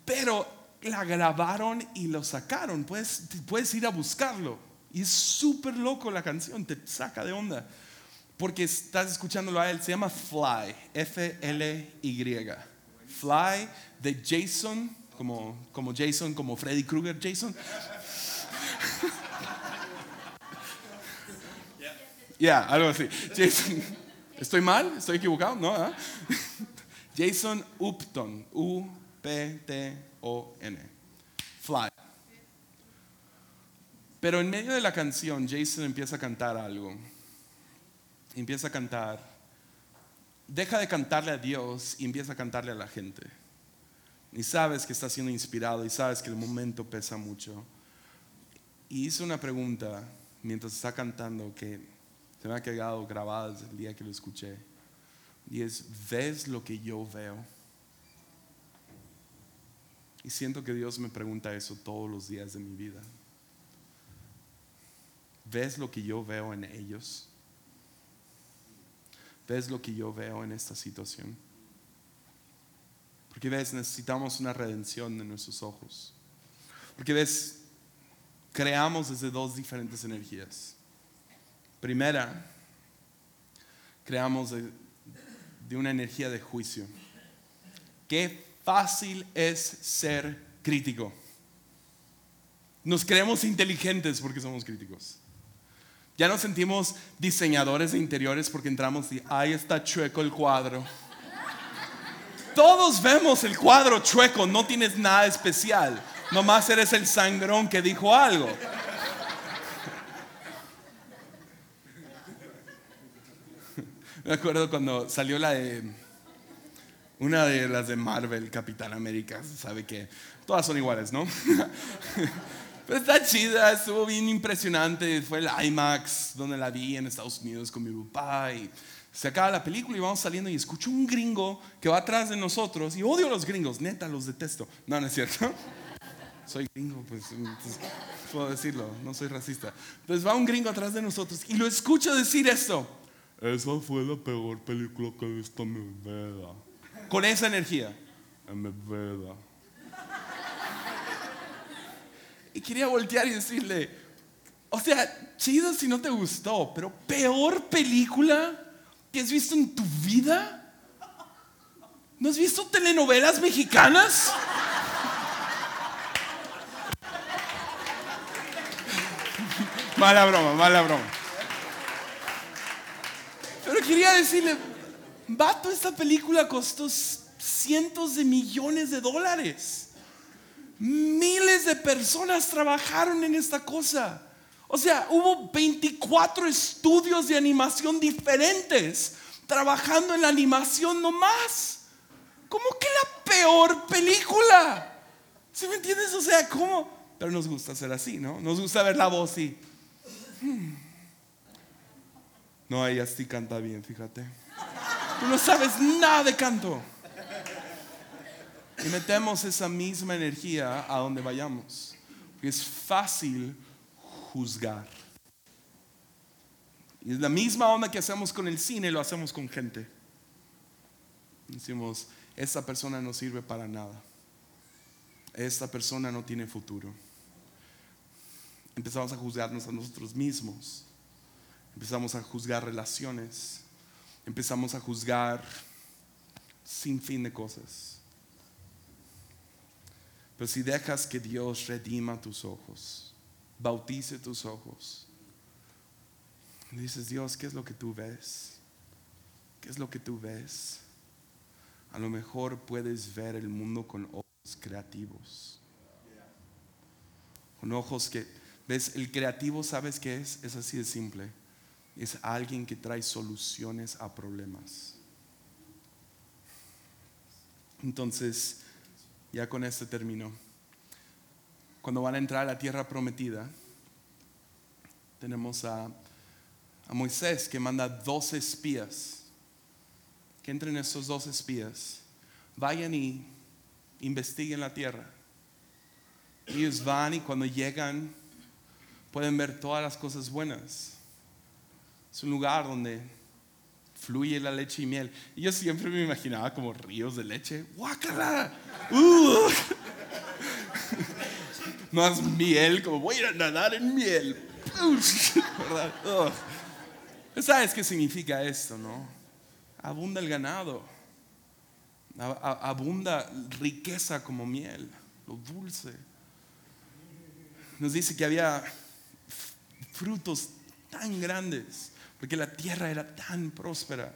Pero la grabaron y lo sacaron. Puedes, puedes ir a buscarlo. Y es súper loco la canción, te saca de onda. Porque estás escuchándolo a él. Se llama Fly, F-L-Y. Fly de Jason, como, como Jason, como Freddy Krueger, Jason. <laughs> Ya, algo así. Jason, ¿estoy mal? ¿Estoy equivocado? No, ¿ah? Jason Upton, U-P-T-O-N. Fly. Pero en medio de la canción, Jason empieza a cantar algo. Empieza a cantar. Deja de cantarle a Dios y empieza a cantarle a la gente. Y sabes que está siendo inspirado y sabes que el momento pesa mucho. Y hizo una pregunta mientras está cantando que se me ha quedado grabada desde el día que lo escuché. Y es, ¿ves lo que yo veo? Y siento que Dios me pregunta eso todos los días de mi vida. ¿Ves lo que yo veo en ellos? ¿Ves lo que yo veo en esta situación? Porque ves, necesitamos una redención de nuestros ojos. Porque ves, creamos desde dos diferentes energías. Primera, creamos de, una energía de juicio. Qué fácil es ser crítico. Nos creemos inteligentes porque somos críticos. Ya nos sentimos diseñadores de interiores porque entramos y ahí está chueco el cuadro. Todos vemos el cuadro chueco, no tienes nada especial. Nomás eres el sangrón que dijo algo. Me acuerdo cuando salió la de. Una de las de Marvel, Capitán América. Sabe que todas son iguales, ¿no? <laughs> Pero está chida, estuvo bien impresionante. Fue el IMAX donde la vi en Estados Unidos con mi papá. Y se acaba la película y vamos saliendo y escucho un gringo que va atrás de nosotros. Y odio a los gringos, neta, los detesto. No, no es cierto. <laughs> Soy gringo, pues, pues puedo decirlo, no soy racista. Entonces va un gringo atrás de nosotros y lo escucho decir esto. Esa fue la peor película que he visto en mi vida. Con esa energía. En mi vida. Y quería voltear y decirle, o sea, chido si no te gustó, pero peor película que has visto en tu vida. ¿No has visto telenovelas mexicanas? mala broma, mala broma quería decirle, vato, esta película costó cientos de millones de dólares. Miles de personas trabajaron en esta cosa. O sea, hubo 24 estudios de animación diferentes trabajando en la animación nomás. ¿Cómo que la peor película? ¿Sí me entiendes? O sea, ¿cómo? Pero nos gusta ser así, ¿no? Nos gusta ver la voz y... Hmm. No, ella sí canta bien, fíjate. Tú no sabes nada de canto. Y metemos esa misma energía a donde vayamos. es fácil juzgar. Y es la misma onda que hacemos con el cine, lo hacemos con gente. Decimos, esta persona no sirve para nada. Esta persona no tiene futuro. Empezamos a juzgarnos a nosotros mismos. Empezamos a juzgar relaciones. Empezamos a juzgar sin fin de cosas. Pero si dejas que Dios redima tus ojos, bautice tus ojos, dices, Dios, ¿qué es lo que tú ves? ¿Qué es lo que tú ves? A lo mejor puedes ver el mundo con ojos creativos. Con ojos que, ves, el creativo, ¿sabes qué es? Es así de simple. Es alguien que trae soluciones a problemas. Entonces, ya con esto termino. Cuando van a entrar a la tierra prometida, tenemos a, Moisés que manda dos espías. Que entren esos dos espías. Vayan y investiguen la tierra. Ellos van y cuando llegan pueden ver todas las cosas buenas. Es un lugar donde fluye la leche y miel. Y yo siempre me imaginaba como ríos de leche. ¡Guácala! ¡Uh! <laughs> Más miel, como voy a nadar en miel. <laughs> ¿Verdad? ¿Sabes qué significa esto, no? Abunda el ganado. Abunda riqueza como miel, lo dulce. Nos dice que había frutos tan grandes porque la tierra era tan próspera.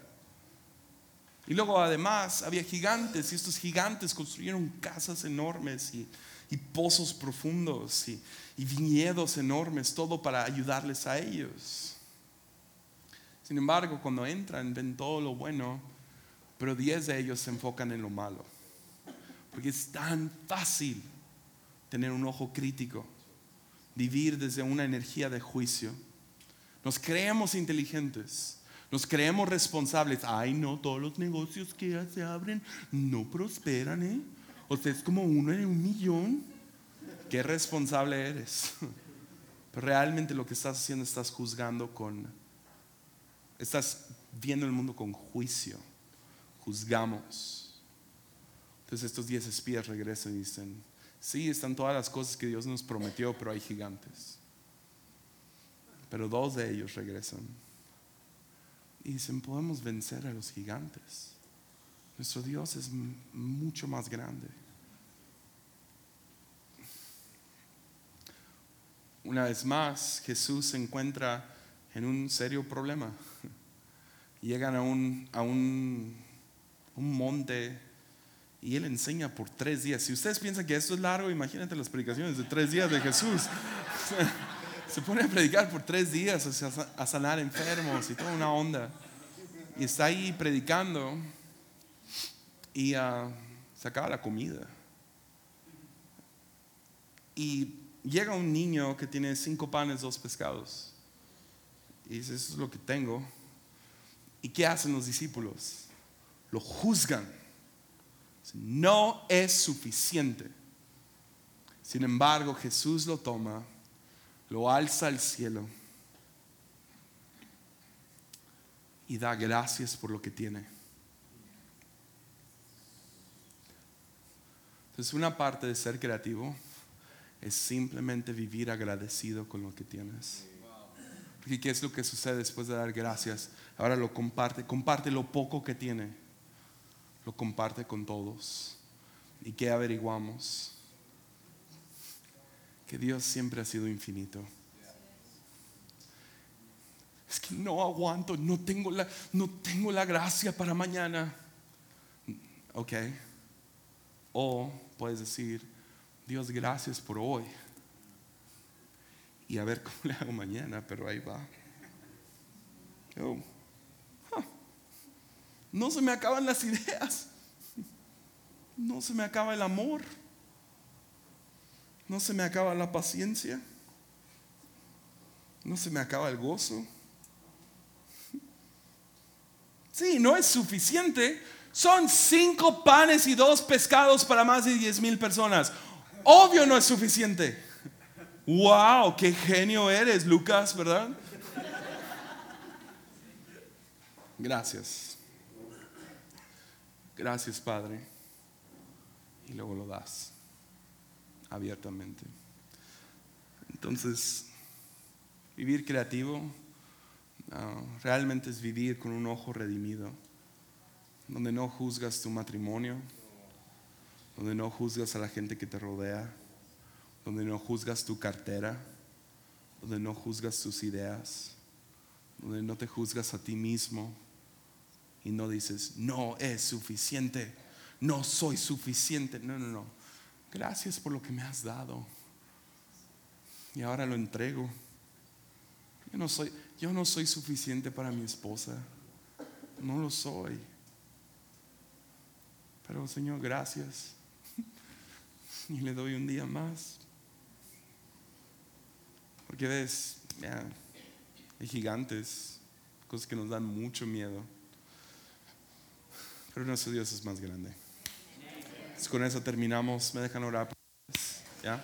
Y luego además había gigantes y estos gigantes construyeron casas enormes y, pozos profundos y, viñedos enormes, todo para ayudarles a ellos. Sin embargo, cuando entran ven todo lo bueno, pero diez de ellos se enfocan en lo malo. Porque es tan fácil tener un ojo crítico, vivir desde una energía de juicio nos creemos inteligentes. Nos creemos responsables. Ay, no, todos los negocios que se abren no prosperan, ¿eh? O sea, es como uno en un millón. Qué responsable eres. Pero realmente lo que estás haciendo, estás juzgando con. Estás viendo el mundo con juicio. Juzgamos. Entonces estos diez espías regresan y dicen: Sí, están todas las cosas que Dios nos prometió, pero hay gigantes. Pero dos de ellos regresan y dicen, podemos vencer a los gigantes. Nuestro Dios es mucho más grande. Una vez más, Jesús se encuentra en un serio problema. <laughs> Llegan a un, a un, un monte y Él enseña por tres días. Si ustedes piensan que esto es largo, imagínate las predicaciones de tres días de Jesús. <laughs> se pone a predicar por tres días, a sanar enfermos y toda una onda. Y está ahí predicando y uh, se la comida. Y llega un niño que tiene cinco panes, dos pescados. Y dice, eso es lo que tengo. ¿Y qué hacen los discípulos? Lo juzgan. No es suficiente. Sin embargo, Jesús lo toma lo alza al cielo y da gracias por lo que tiene. Entonces una parte de ser creativo es simplemente vivir agradecido con lo que tienes. Porque ¿qué es lo que sucede después de dar gracias? Ahora lo comparte, comparte lo poco que tiene, lo comparte con todos. ¿Y qué averiguamos? Que Dios siempre ha sido infinito. Es que no aguanto, no tengo la, no tengo la gracia para mañana. Ok. O puedes decir, Dios, gracias por hoy. Y a ver cómo <laughs> le hago mañana, pero ahí va. Oh. No se me acaban las ideas. No se me acaba el amor. No se me acaba la paciencia. No se me acaba el gozo. Sí, no es suficiente. Son cinco panes y dos pescados para más de diez mil personas. Obvio no es suficiente. wow, qué genio eres, Lucas, ¿verdad? Gracias. Gracias, Padre. Y luego lo das abiertamente. Entonces, vivir creativo ah, realmente es vivir con un ojo redimido, donde no juzgas tu matrimonio, donde no juzgas a la gente que te rodea, donde no juzgas tu cartera, donde no juzgas tus ideas, donde no te juzgas a ti mismo y no dices, no es suficiente, no soy suficiente. No, no, no. Gracias por lo que me has dado. Y ahora lo entrego. Yo no soy, yo no soy suficiente para mi esposa. No lo soy. Pero Señor, gracias. Y le doy un día más. Porque ves, hay gigantes, cosas que nos dan mucho miedo. Pero nuestro Dios es más grande. Con eso terminamos. Me dejan orar. ¿Ya?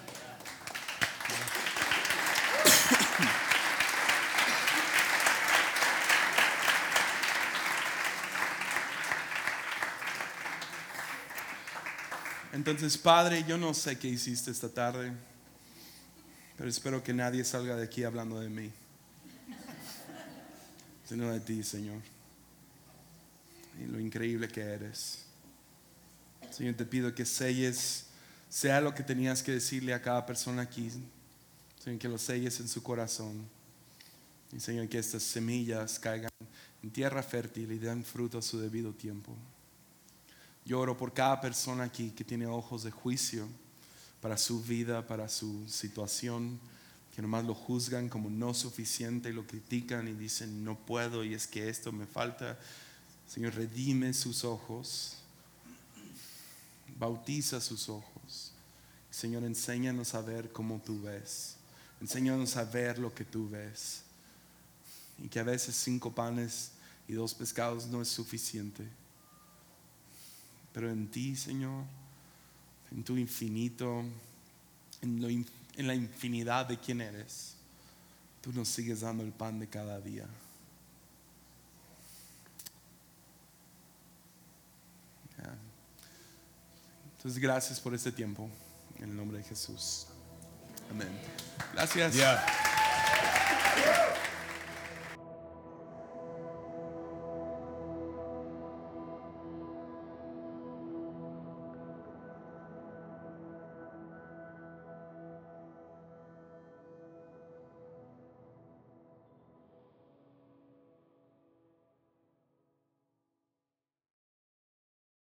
Entonces, Padre, yo no sé qué hiciste esta tarde, pero espero que nadie salga de aquí hablando de mí, sino de ti, Señor y lo increíble que eres. Señor, te pido que selles, sea lo que tenías que decirle a cada persona aquí, Señor, que lo selles en su corazón. Y Señor, que estas semillas caigan en tierra fértil y den fruto a su debido tiempo. Yo oro por cada persona aquí que tiene ojos de juicio para su vida, para su situación, que nomás lo juzgan como no suficiente y lo critican y dicen no puedo y es que esto me falta. Señor, redime sus ojos, bautiza sus ojos. Señor, enséñanos a ver como tú ves. Enséñanos a ver lo que tú ves. Y que a veces cinco panes y dos pescados no es suficiente. Pero en ti, Señor, en tu infinito, en, en la infinidad de quién eres, tú nos sigues dando el pan de cada día. Entonces, gracias por este tiempo. En el nombre de Jesús. Amén. Gracias.